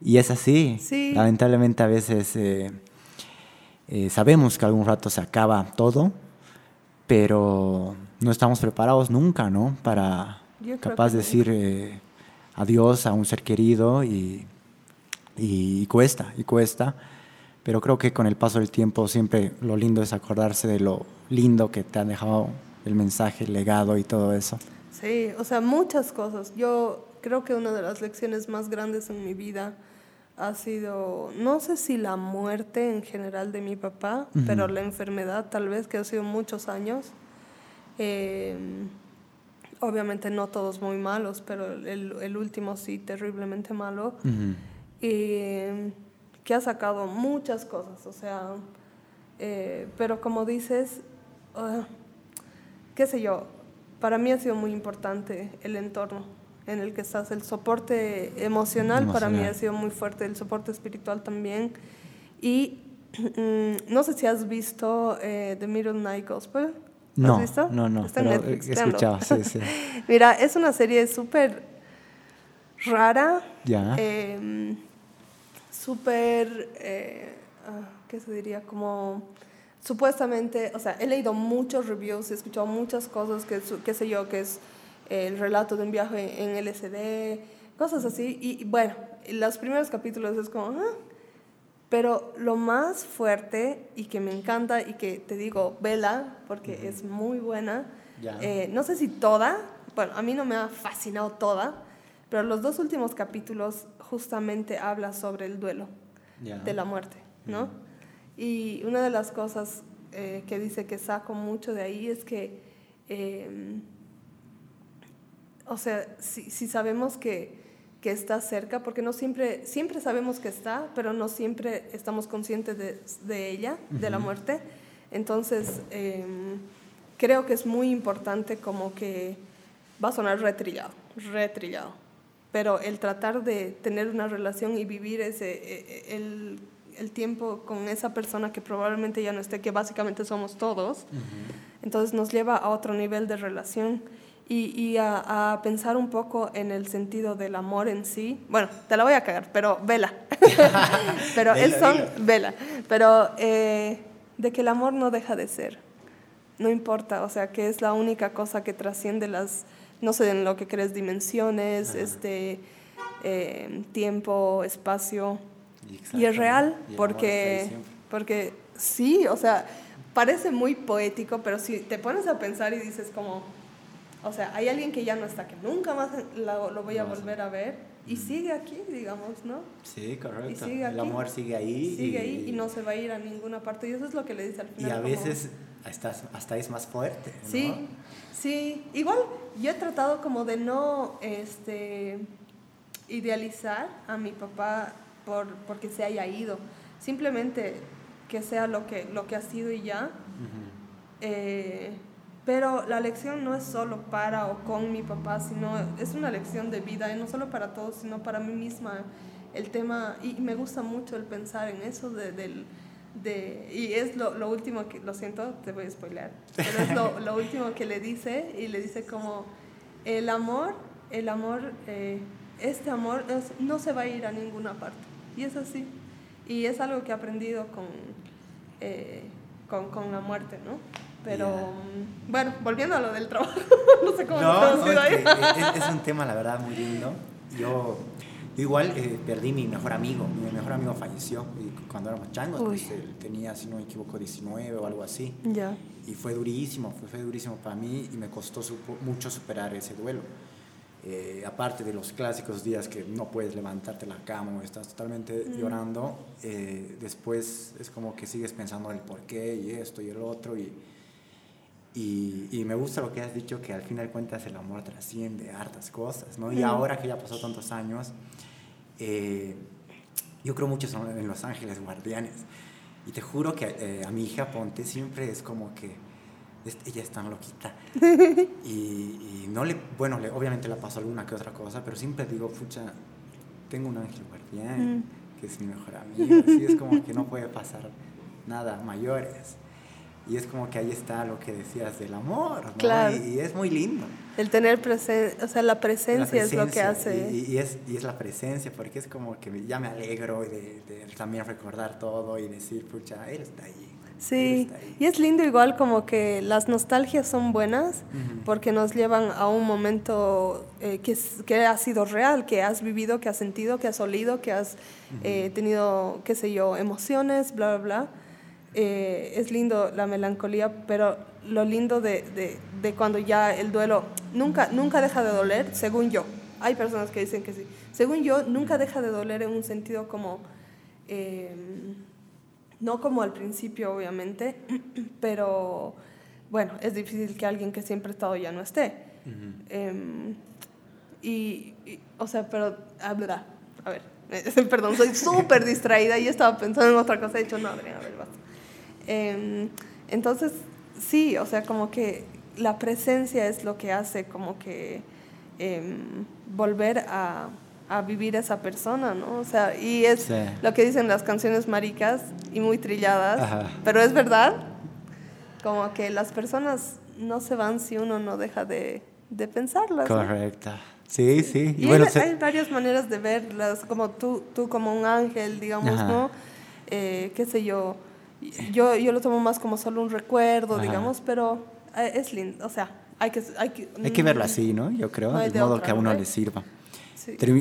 Y es así. Sí. Lamentablemente a veces eh, eh, sabemos que algún rato se acaba todo, pero no estamos preparados nunca, ¿no? Para capaz de decir eh, adiós a un ser querido y, y cuesta, y cuesta pero creo que con el paso del tiempo siempre lo lindo es acordarse de lo lindo que te ha dejado el mensaje, el legado y todo eso. Sí, o sea, muchas cosas. Yo creo que una de las lecciones más grandes en mi vida ha sido, no sé si la muerte en general de mi papá, pero la enfermedad tal vez, que ha sido muchos años. Eh, obviamente no todos muy malos, pero el, el último sí, terriblemente malo. Y que ha sacado muchas cosas, o sea, eh, pero como dices, uh, qué sé yo, para mí ha sido muy importante el entorno en el que estás, el soporte emocional, para mí ha sido muy fuerte, el soporte espiritual también. Y mm, no sé si has visto eh, The Middle Night Gospel. No, ¿Has visto? no, no, Está he escuchado, sí, sí. Mira, es una serie súper rara. Ya. Eh, súper, eh, ah, ¿qué se diría? Como supuestamente, o sea, he leído muchos reviews, he escuchado muchas cosas, que, qué sé yo, que es el relato de un viaje en LSD, cosas así. Y, bueno, los primeros capítulos es como, ah", pero lo más fuerte y que me encanta y que te digo, vela, porque es muy buena, eh, no sé si toda, bueno, a mí no me ha fascinado toda, pero los dos últimos capítulos justamente habla sobre el duelo de la muerte, ¿no? Y una de las cosas eh, que dice que saco mucho de ahí es que, em, o sea, si, sabemos que, que, está cerca, porque no siempre, siempre sabemos que está, pero no siempre estamos conscientes de, de ella, de la muerte. Entonces, em, creo que es muy importante como que va a sonar retrillado, retrillado pero el tratar de tener una relación y vivir ese, e, e, el, el tiempo con esa persona que probablemente ya no esté, que básicamente somos todos, entonces nos lleva a otro nivel de relación y, y a, a, pensar un poco en el sentido del amor en sí. Bueno, te la voy a cagar, pero vela. pero es son, vela. Pero eh, de que el amor no deja de ser. No importa, o sea, que es la única cosa que trasciende las no sé en lo que crees, dimensiones, este, eh, tiempo, espacio. Y es real, porque, porque sí, o sea, parece muy poético, pero si te pones a pensar y dices como, o sea, hay alguien que ya no está, que nunca más lo, voy a volver a ver, y sigue aquí, digamos, ¿no? Sí, correcto. el amor sigue ahí. Sigue ahí y no se va a ir a ninguna parte, y eso es lo que le dice al final. Y a veces hasta, hasta es más fuerte. ¿no? Sí, sí. Igual yo he tratado como de no este, idealizar a mi papá por, porque se haya ido. Simplemente que sea lo que, lo que ha sido y ya. Eh, pero la lección no es solo para o con mi papá, sino es una lección de vida, y no solo para todos, sino para mí misma. El tema, y me gusta mucho el pensar en eso de, del de, y es lo, lo, último que, lo siento, te voy a spoiler, pero es lo, lo, último que le dice y le dice como, el amor, el amor, eh, este amor no se va a ir a ninguna parte. Y es así. Y es algo que he aprendido con, eh, con, con, la muerte, ¿no? Pero, mm, bueno, volviendo a lo del trabajo, no sé cómo no, no, es, ahí. es, es un tema, la verdad, muy lindo. Yo igual eh, perdí mi mejor amigo, mi mejor amigo falleció cuando éramos changos, pues, él tenía, si no me equivoco, 19 o algo así. Ya. Y fue durísimo, fue, fue, durísimo para mí y me costó mucho superar ese duelo. Eh, aparte de los clásicos días que no puedes levantarte la cama o estás totalmente mm. llorando, eh, después es como que sigues pensando el por qué y esto y el otro y, Y, y, me gusta lo que has dicho, que al final de cuentas el amor trasciende hartas cosas, ¿no? Y ahora que ya pasó tantos años, eh, yo creo mucho en los ángeles guardianes. Y te juro que eh, a mi hija Ponte siempre es como que ella es tan loquita. y, y, no le, bueno, le, obviamente le pasó alguna que otra cosa, pero siempre digo, pucha, tengo un ángel guardián, que es mi mejor amigo. Así es como que no puede pasar nada mayores. Y es como que ahí está lo que decías del amor, ¿no? Claro. Y, es muy lindo. El tener presencia, o sea, la presencia, es lo que hace. Y, es, y es la presencia, porque es como que ya me alegro de, de, también recordar todo y decir, pucha, él está ahí. Sí, y es lindo igual como que las nostalgias son buenas porque nos llevan a un momento eh, que, que ha sido real, que has vivido, que has sentido, que has olido, que has eh, tenido, qué sé yo, emociones, bla, bla, bla. Eh, es lindo la melancolía, pero lo lindo de, de, de, cuando ya el duelo nunca, nunca deja de doler, según yo. Hay personas que dicen que sí. Según yo, nunca deja de doler en un sentido como, eh, no como al principio, obviamente, pero bueno, es difícil que alguien que siempre ha estado ya no esté. Em, y, o sea, pero, a ver, perdón, soy súper distraída y estaba pensando en otra cosa. He dicho, no, Adrián, a ver, basta. Em, entonces, sí, o sea, como que la presencia es lo que hace como que em, volver a, a, vivir esa persona, ¿no? O sea, y es lo que dicen las canciones maricas y muy trilladas, pero es verdad, como que las personas no se van si uno no deja de, de pensarlas. Correcta. Sí, sí. Y, bueno, hay, varias maneras de verlas, como tú, tú como un ángel, digamos, ¿no? Eh, qué sé yo, yo, yo lo tomo más como solo un recuerdo, digamos, pero eh, es lindo, o sea, hay que... Hay que, hay que verlo así, ¿no? Yo creo, de, modo que a uno le sirva.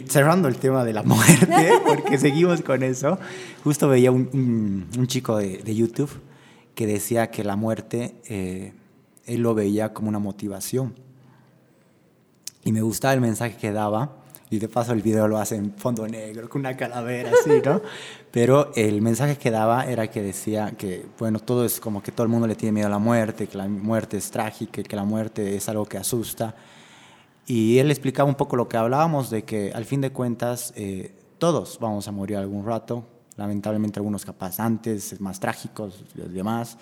Cerrando el tema de la muerte, porque seguimos con eso, justo veía un, un, chico de, de, YouTube que decía que la muerte, eh, él lo veía como una motivación. Y me gustaba el mensaje que daba, y de paso el video lo hace en fondo negro, con una calavera así, ¿no? Pero el mensaje que daba era que decía que, bueno, todo es como que todo el mundo le tiene miedo a la muerte, que la muerte es trágica, que la muerte es algo que asusta. Y él explicaba un poco lo que hablábamos, de que al fin de cuentas eh, todos vamos a morir algún rato, lamentablemente algunos capaz antes, más trágicos, los demás,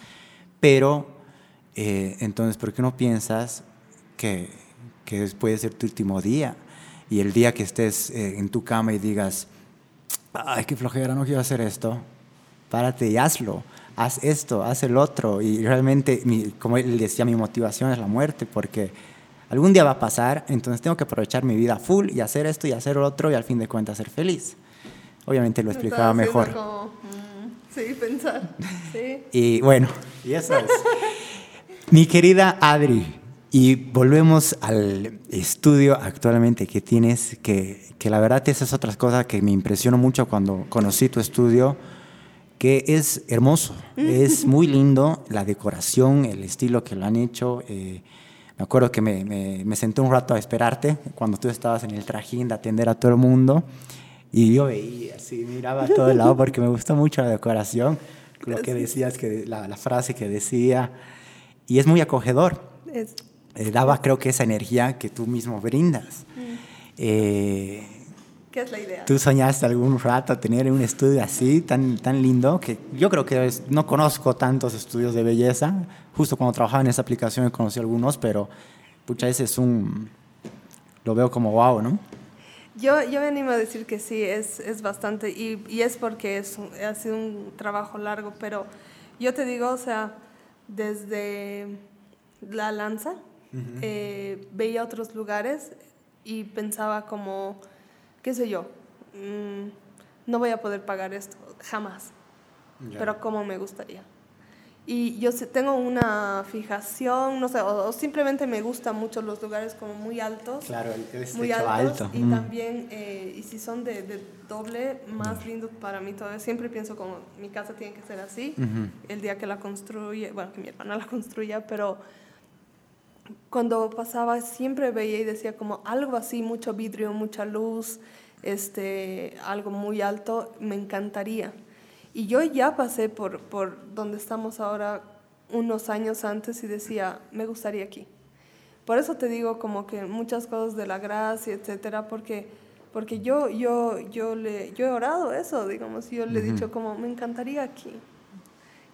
pero eh, entonces, ¿por qué no piensas que, que puede ser tu último día? Y el día que estés eh, en tu cama y digas, ay, qué flojera, no quiero hacer esto, párate y hazlo, haz esto, haz el otro. Y realmente, como él decía, mi motivación es la muerte, porque algún día va a pasar, entonces tengo que aprovechar mi vida full y hacer esto y hacer lo otro y al fin de cuentas ser feliz. Obviamente lo explicaba mejor. Mm, sí, pensar. Sí. y bueno, y eso es. mi querida Adri, y volvemos al estudio actualmente que tienes, que, que la verdad esa es otra cosa que me impresionó mucho cuando conocí tu estudio, que es hermoso, es muy lindo la decoración, el estilo que lo han hecho. Eh, me acuerdo que me, me, senté un rato a esperarte cuando tú estabas en el trajín de atender a todo el mundo y yo veía así, miraba a todo el lado porque me gustó mucho la decoración, lo que decías, que la, la frase que decía, y es muy acogedor. Es eh, daba creo que esa energía que tú mismo brindas. Mm. Eh, ¿Qué es la idea? ¿Tú soñaste algún rato tener un estudio así, tan, tan lindo? Que yo creo que no conozco tantos estudios de belleza. Justo cuando trabajaba en esa aplicación conocí algunos, pero pucha, ese es un... Lo veo como wow, ¿no? Yo, yo me animo a decir que sí, es, es bastante, y, y es porque es, ha sido un trabajo largo, pero yo te digo, o sea, desde la lanza, eh, veía otros lugares y pensaba como, qué sé yo, mm, no voy a poder pagar esto, jamás, pero como me gustaría. Y yo tengo una fijación, no sé, o, simplemente me gustan mucho los lugares como muy altos. Claro, es muy alto. Y también, eh, y si son de, doble, más lindos para mí todavía. Siempre pienso como mi casa tiene que ser así. El día que la construye, bueno, que mi hermana la construya, pero cuando pasaba siempre veía y decía como algo así, mucho vidrio, mucha luz, este, algo muy alto, me encantaría. Y yo ya pasé por, por donde estamos ahora unos años antes y decía, me gustaría aquí. Por eso te digo como que muchas cosas de la gracia, etcétera, porque, porque yo, yo, yo, le, yo he orado eso, digamos, yo le he dicho como, me encantaría aquí.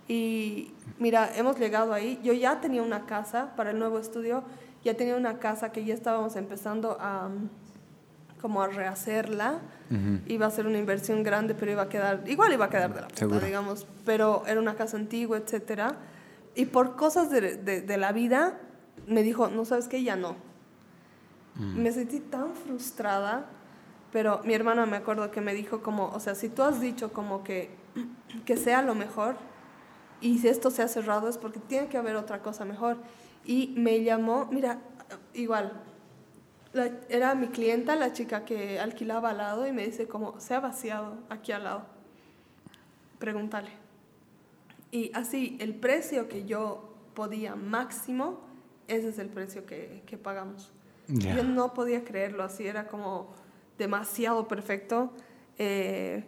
Y mira, hemos llegado ahí, yo ya tenía una casa para el nuevo estudio, ya tenía una casa que ya estábamos empezando a como a rehacerla. Iba a ser una inversión grande, pero iba a quedar, igual iba a quedar de la puta, digamos, pero era una casa antigua, etcétera. Y por cosas de, de, la vida, me dijo, no sabes qué, ya no. Me sentí tan frustrada, pero mi hermana me acuerdo que me dijo como, o sea, si tú has dicho como que, que sea lo mejor, y si esto se ha cerrado es porque tiene que haber otra cosa mejor. Y me llamó, mira, igual, era mi clienta, la chica que alquilaba al lado, y me dice como, se ha vaciado aquí al lado. Pregúntale. Y así, el precio que yo podía máximo, ese es el precio que, que pagamos. Yo no podía creerlo así, era como demasiado perfecto. Eh,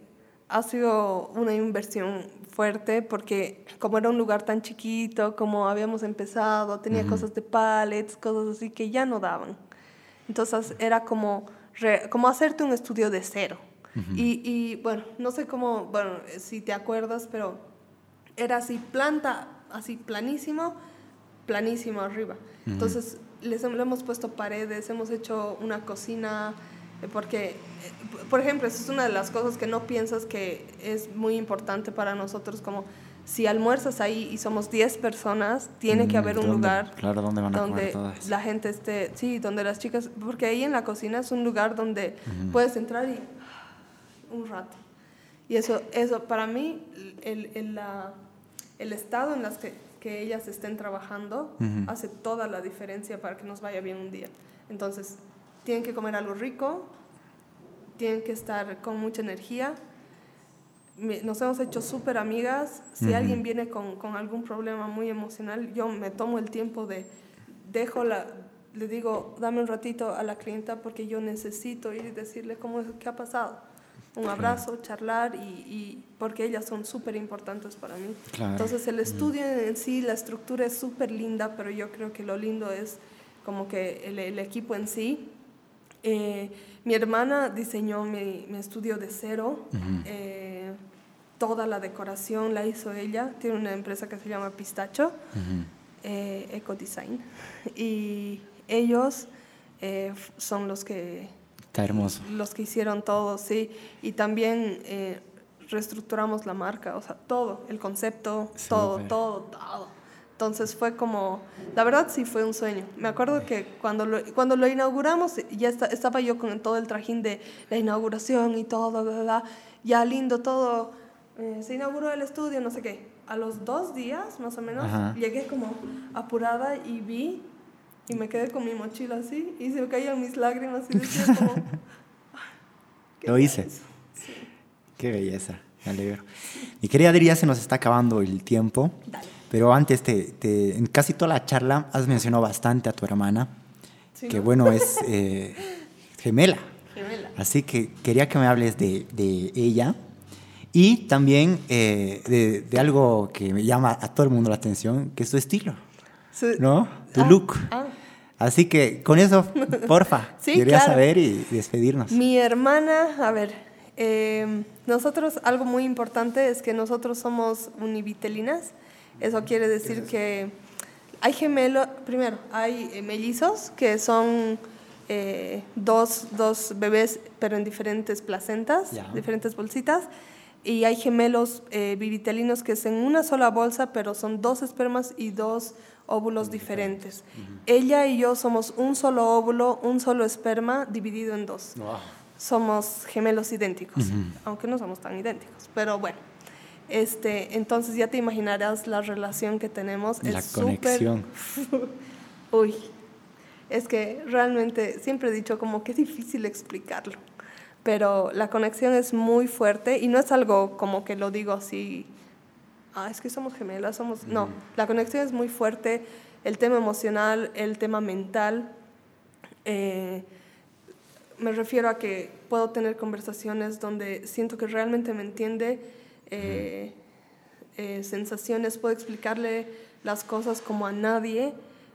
ha sido una inversión fuerte porque como era un lugar tan chiquito, como habíamos empezado, tenía cosas de pallets, cosas así que ya no daban. Entonces era como, como hacerte un estudio de cero. y, y, bueno, no sé cómo, bueno, si te acuerdas, pero era así, planta, así planísimo, planísimo arriba. Entonces les, le hemos puesto paredes, hemos hecho una cocina, eh, porque, eh, por ejemplo, eso es una de las cosas que no piensas que es muy importante para nosotros como si almuerzas ahí y somos 10 personas, tiene que mm, haber un lugar claro, donde, van a donde la gente esté, sí, donde las chicas, porque ahí en la cocina es un lugar donde puedes entrar y un rato. Y eso, eso para mí, el, el, la, el estado en las que, que ellas estén trabajando hace toda la diferencia para que nos vaya bien un día. Entonces, tienen que comer algo rico, tienen que estar con mucha energía nos hemos hecho súper amigas. Si alguien viene con, con, algún problema muy emocional, yo me tomo el tiempo de, dejo la, le digo, dame un ratito a la clienta porque yo necesito ir y decirle cómo, qué ha pasado. Un abrazo, charlar y, y porque ellas son súper importantes para mí. Entonces el estudio en sí, la estructura es súper linda, pero yo creo que lo lindo es como que el, el equipo en sí. Eh, mi hermana diseñó mi, mi estudio de cero toda la decoración la hizo ella. Tiene una empresa que se llama Pistacho, eh, Eco Design. Y ellos eh, son los que... Está hermoso. Los que hicieron todo, sí. Y también eh, reestructuramos la marca, o sea, todo, el concepto, todo, todo, todo. Entonces fue como, la verdad sí fue un sueño. Me acuerdo que cuando lo, cuando lo inauguramos, ya estaba yo con todo el trajín de la inauguración y todo, ya lindo todo eh, se inauguró el estudio, no sé qué. A los dos días, más o menos, llegué como apurada y vi y me quedé con mi mochila así y se me caían mis lágrimas y decía como... Lo hice. Qué belleza, me alegro. Mi querida Adri, ya se nos está acabando el tiempo. Pero antes, te, en casi toda la charla has mencionado bastante a tu hermana, que bueno, es eh, gemela. gemela. Así que quería que me hables de, de ella y también eh, de, algo que me llama a todo el mundo la atención, que es tu estilo, ¿no? Tu ah, look. Ah. Así que con eso, porfa, quería saber y despedirnos. Mi hermana, a ver, em, nosotros, algo muy importante es que nosotros somos univitelinas. Eso quiere decir que hay gemelos, primero, hay eh, mellizos que son eh, dos, dos, bebés, pero en diferentes placentas, diferentes bolsitas y hay gemelos eh, que es en una sola bolsa, pero son dos espermas y dos óvulos diferentes. Ella y yo somos un solo óvulo, un solo esperma dividido en dos. Somos gemelos idénticos, aunque no somos tan idénticos, pero bueno. Este, entonces ya te imaginarás la relación que tenemos. La conexión. Uy, es que realmente siempre he dicho como que es difícil explicarlo pero la conexión es muy fuerte y no es algo como que lo digo así, ah, es que somos gemelas, somos... No, la conexión es muy fuerte, el tema emocional, el tema mental. Eh, me refiero a que puedo tener conversaciones donde siento que realmente me entiende, eh, eh, sensaciones, puedo explicarle las cosas como a nadie,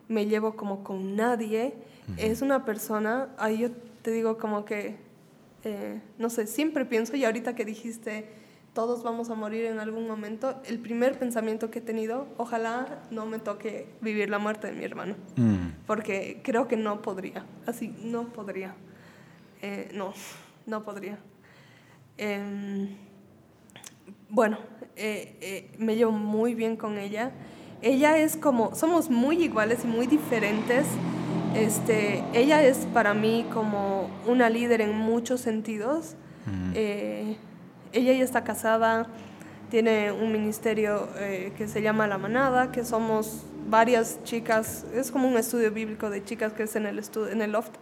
me llevo como con nadie. Es una persona, ahí yo te digo como que, eh, no sé, siempre pienso, y ahorita que dijiste, todos vamos a morir en algún momento, el primer pensamiento que he tenido, ojalá no me toque vivir la muerte de mi hermano, Mm. porque creo que no podría, así, no podría. Eh, no, no podría. Em, bueno, eh, eh, me llevo muy bien con ella. Ella es como, somos muy iguales y muy diferentes. Este, ella es para mí como una líder en muchos sentidos. Eh, ella ya está casada, tiene un ministerio que se llama La Manada, que somos varias chicas, es como un estudio bíblico de chicas que es en el, en el loft.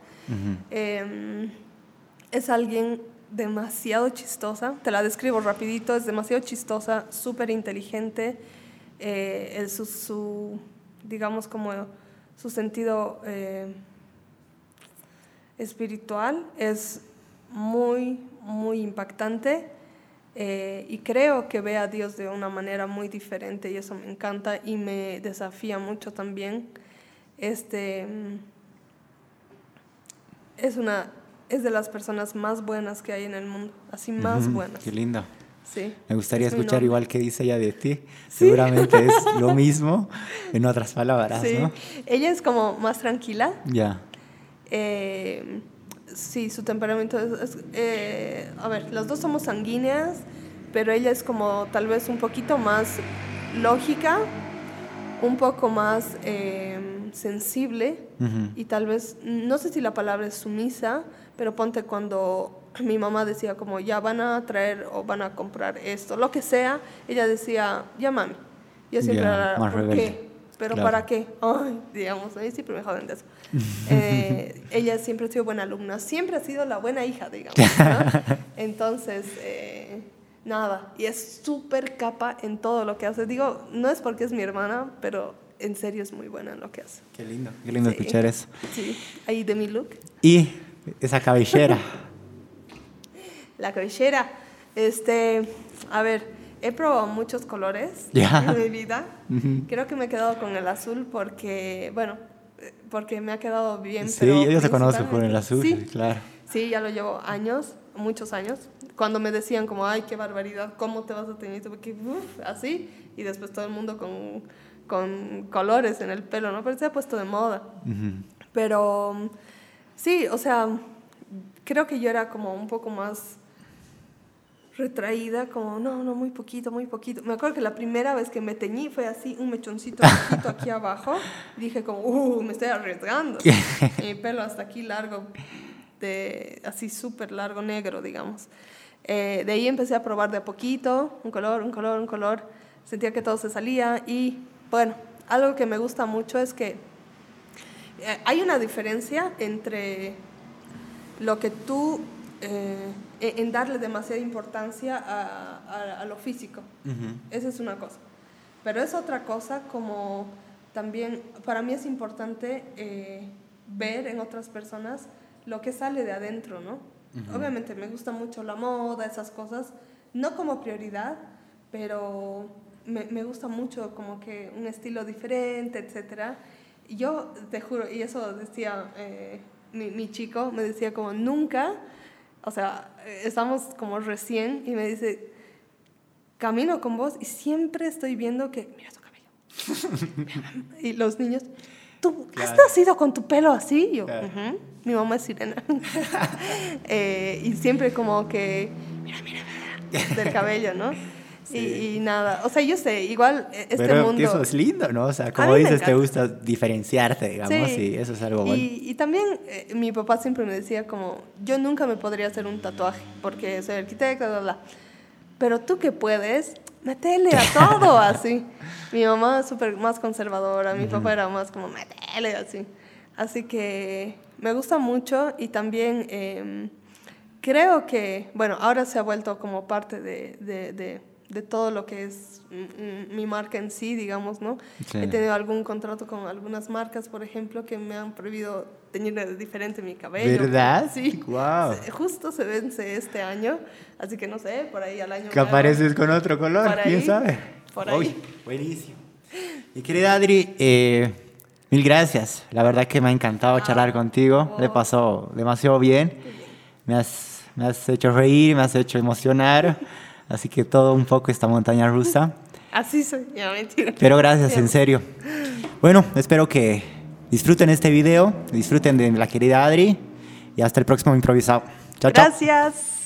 Eh, es alguien demasiado chistosa, te la describo rapidito, es demasiado chistosa, súper inteligente, eh, su, digamos como su sentido eh, espiritual es muy, muy impactante eh, y creo que ve a Dios de una manera muy diferente y eso me encanta y me desafía mucho también. Este, mm, es una es de las personas más buenas que hay en el mundo, así más buenas. Qué lindo. Sí. Me gustaría es escuchar igual que dice ella de ti. Sí. Seguramente es lo mismo en otras palabras, Sí. ¿no? Ella es como más tranquila. Ya. Eh, sí, su temperamento es... es, eh, a ver, las dos somos sanguíneas, pero ella es como tal vez un poquito más lógica, un poco más eh, sensible y tal vez, no sé si la palabra es sumisa, pero ponte cuando mi mamá decía como ya van a traer o van a comprar esto, lo que sea, ella decía, ya mami. Yo siempre Ya, era, más ¿por rebelde. qué? ¿Pero Claro. para qué? Ay, digamos, a mí siempre me joden de eso. Eh, ella siempre ha sido buena alumna, siempre ha sido la buena hija, digamos. ¿no? Entonces, eh, nada, y es súper capa en todo lo que hace. Digo, no es porque es mi hermana, pero en serio es muy buena en lo que hace. Qué lindo. Qué lindo Sí. escuchar eso. Sí, ahí de mi look. Y esa cabellera. La cabellera, este, a ver, he probado muchos colores Ya. en mi vida. Creo que me he quedado con el azul porque, bueno, porque me ha quedado bien. Sí, pero yo te conozco con el azul, Sí, claro. sí, ya lo llevo años, muchos años. Cuando me decían como, ay, qué barbaridad, ¿cómo te vas a teñir? Tuve que, uf, así, y después todo el mundo con, con colores en el pelo, ¿no? Pero se ha puesto de moda. Pero sí, o sea, creo que yo era como un poco más retraída, como no, no, muy poquito, muy poquito. Me acuerdo que la primera vez que me teñí fue así, un mechoncito poquito aquí abajo. Dije como, uh, me estoy arriesgando. Mi pelo hasta aquí largo, de, así súper largo, negro, digamos. Eh, de ahí empecé a probar de a poquito, un color, un color, un color. Sentía que todo se salía y, bueno, algo que me gusta mucho es que eh, hay una diferencia entre lo que tú, eh, en en darle demasiada importancia a, a- a lo físico. Ujú. Esa es una cosa. Pero es otra cosa como también, para mí es importante eh, ver en otras personas lo que sale de adentro, ¿no? Obviamente me gusta mucho la moda, esas cosas, no como prioridad, pero me, me gusta mucho como que un estilo diferente, etc. Y Yo te juro, y eso decía eh, mi, mi chico, me decía como nunca, o sea, eh, estamos como recién y me dice, camino con vos y siempre estoy viendo que, mira tu cabello. y los niños, ¿tú has Claro. nacido con tu pelo así? Yo, Claro. "Ujú". mi mamá es sirena. Eh, y siempre como que, mira, mira, mira, del cabello, ¿no? Sí. Y, y nada, o sea, yo sé, igual eh, este Pero mundo... eso es lindo, ¿no? O sea, como dices, te gusta diferenciarte, digamos, Sí. y eso es algo bueno. Y, y también eh, mi papá siempre me decía como, yo nunca me podría hacer un tatuaje porque soy arquitecta, bla, bla. Pero tú que puedes, metele a todo así. Mi mamá es súper más conservadora, mi papá era más como, metele así. Así que me gusta mucho y también em, creo que, bueno, ahora se ha vuelto como parte de, de, de- de todo lo que es mm, mm, mi marca en sí, digamos, ¿no? Sí. He tenido algún contrato con algunas marcas, por ejemplo, que me han prohibido teñir diferente mi cabello. ¿Verdad? Sí. Se- Justo se vence este año, así que no sé, por ahí al año Que apareces con otro color, quién ahí, sabe. por ahí. Uy, buenísimo. Y querida Adri, eh, mil gracias. La verdad que me ha encantado Ah, charlar contigo. Le pasó demasiado bien. Me has, me has hecho reír, me has hecho emocionar. Así que todo un poco esta montaña rusa. Así soy, ya mentira. Pero gracias, en serio. Bueno, espero que disfruten este video, disfruten de la querida Adri y hasta el próximo improvisado. Chao, chao. Gracias.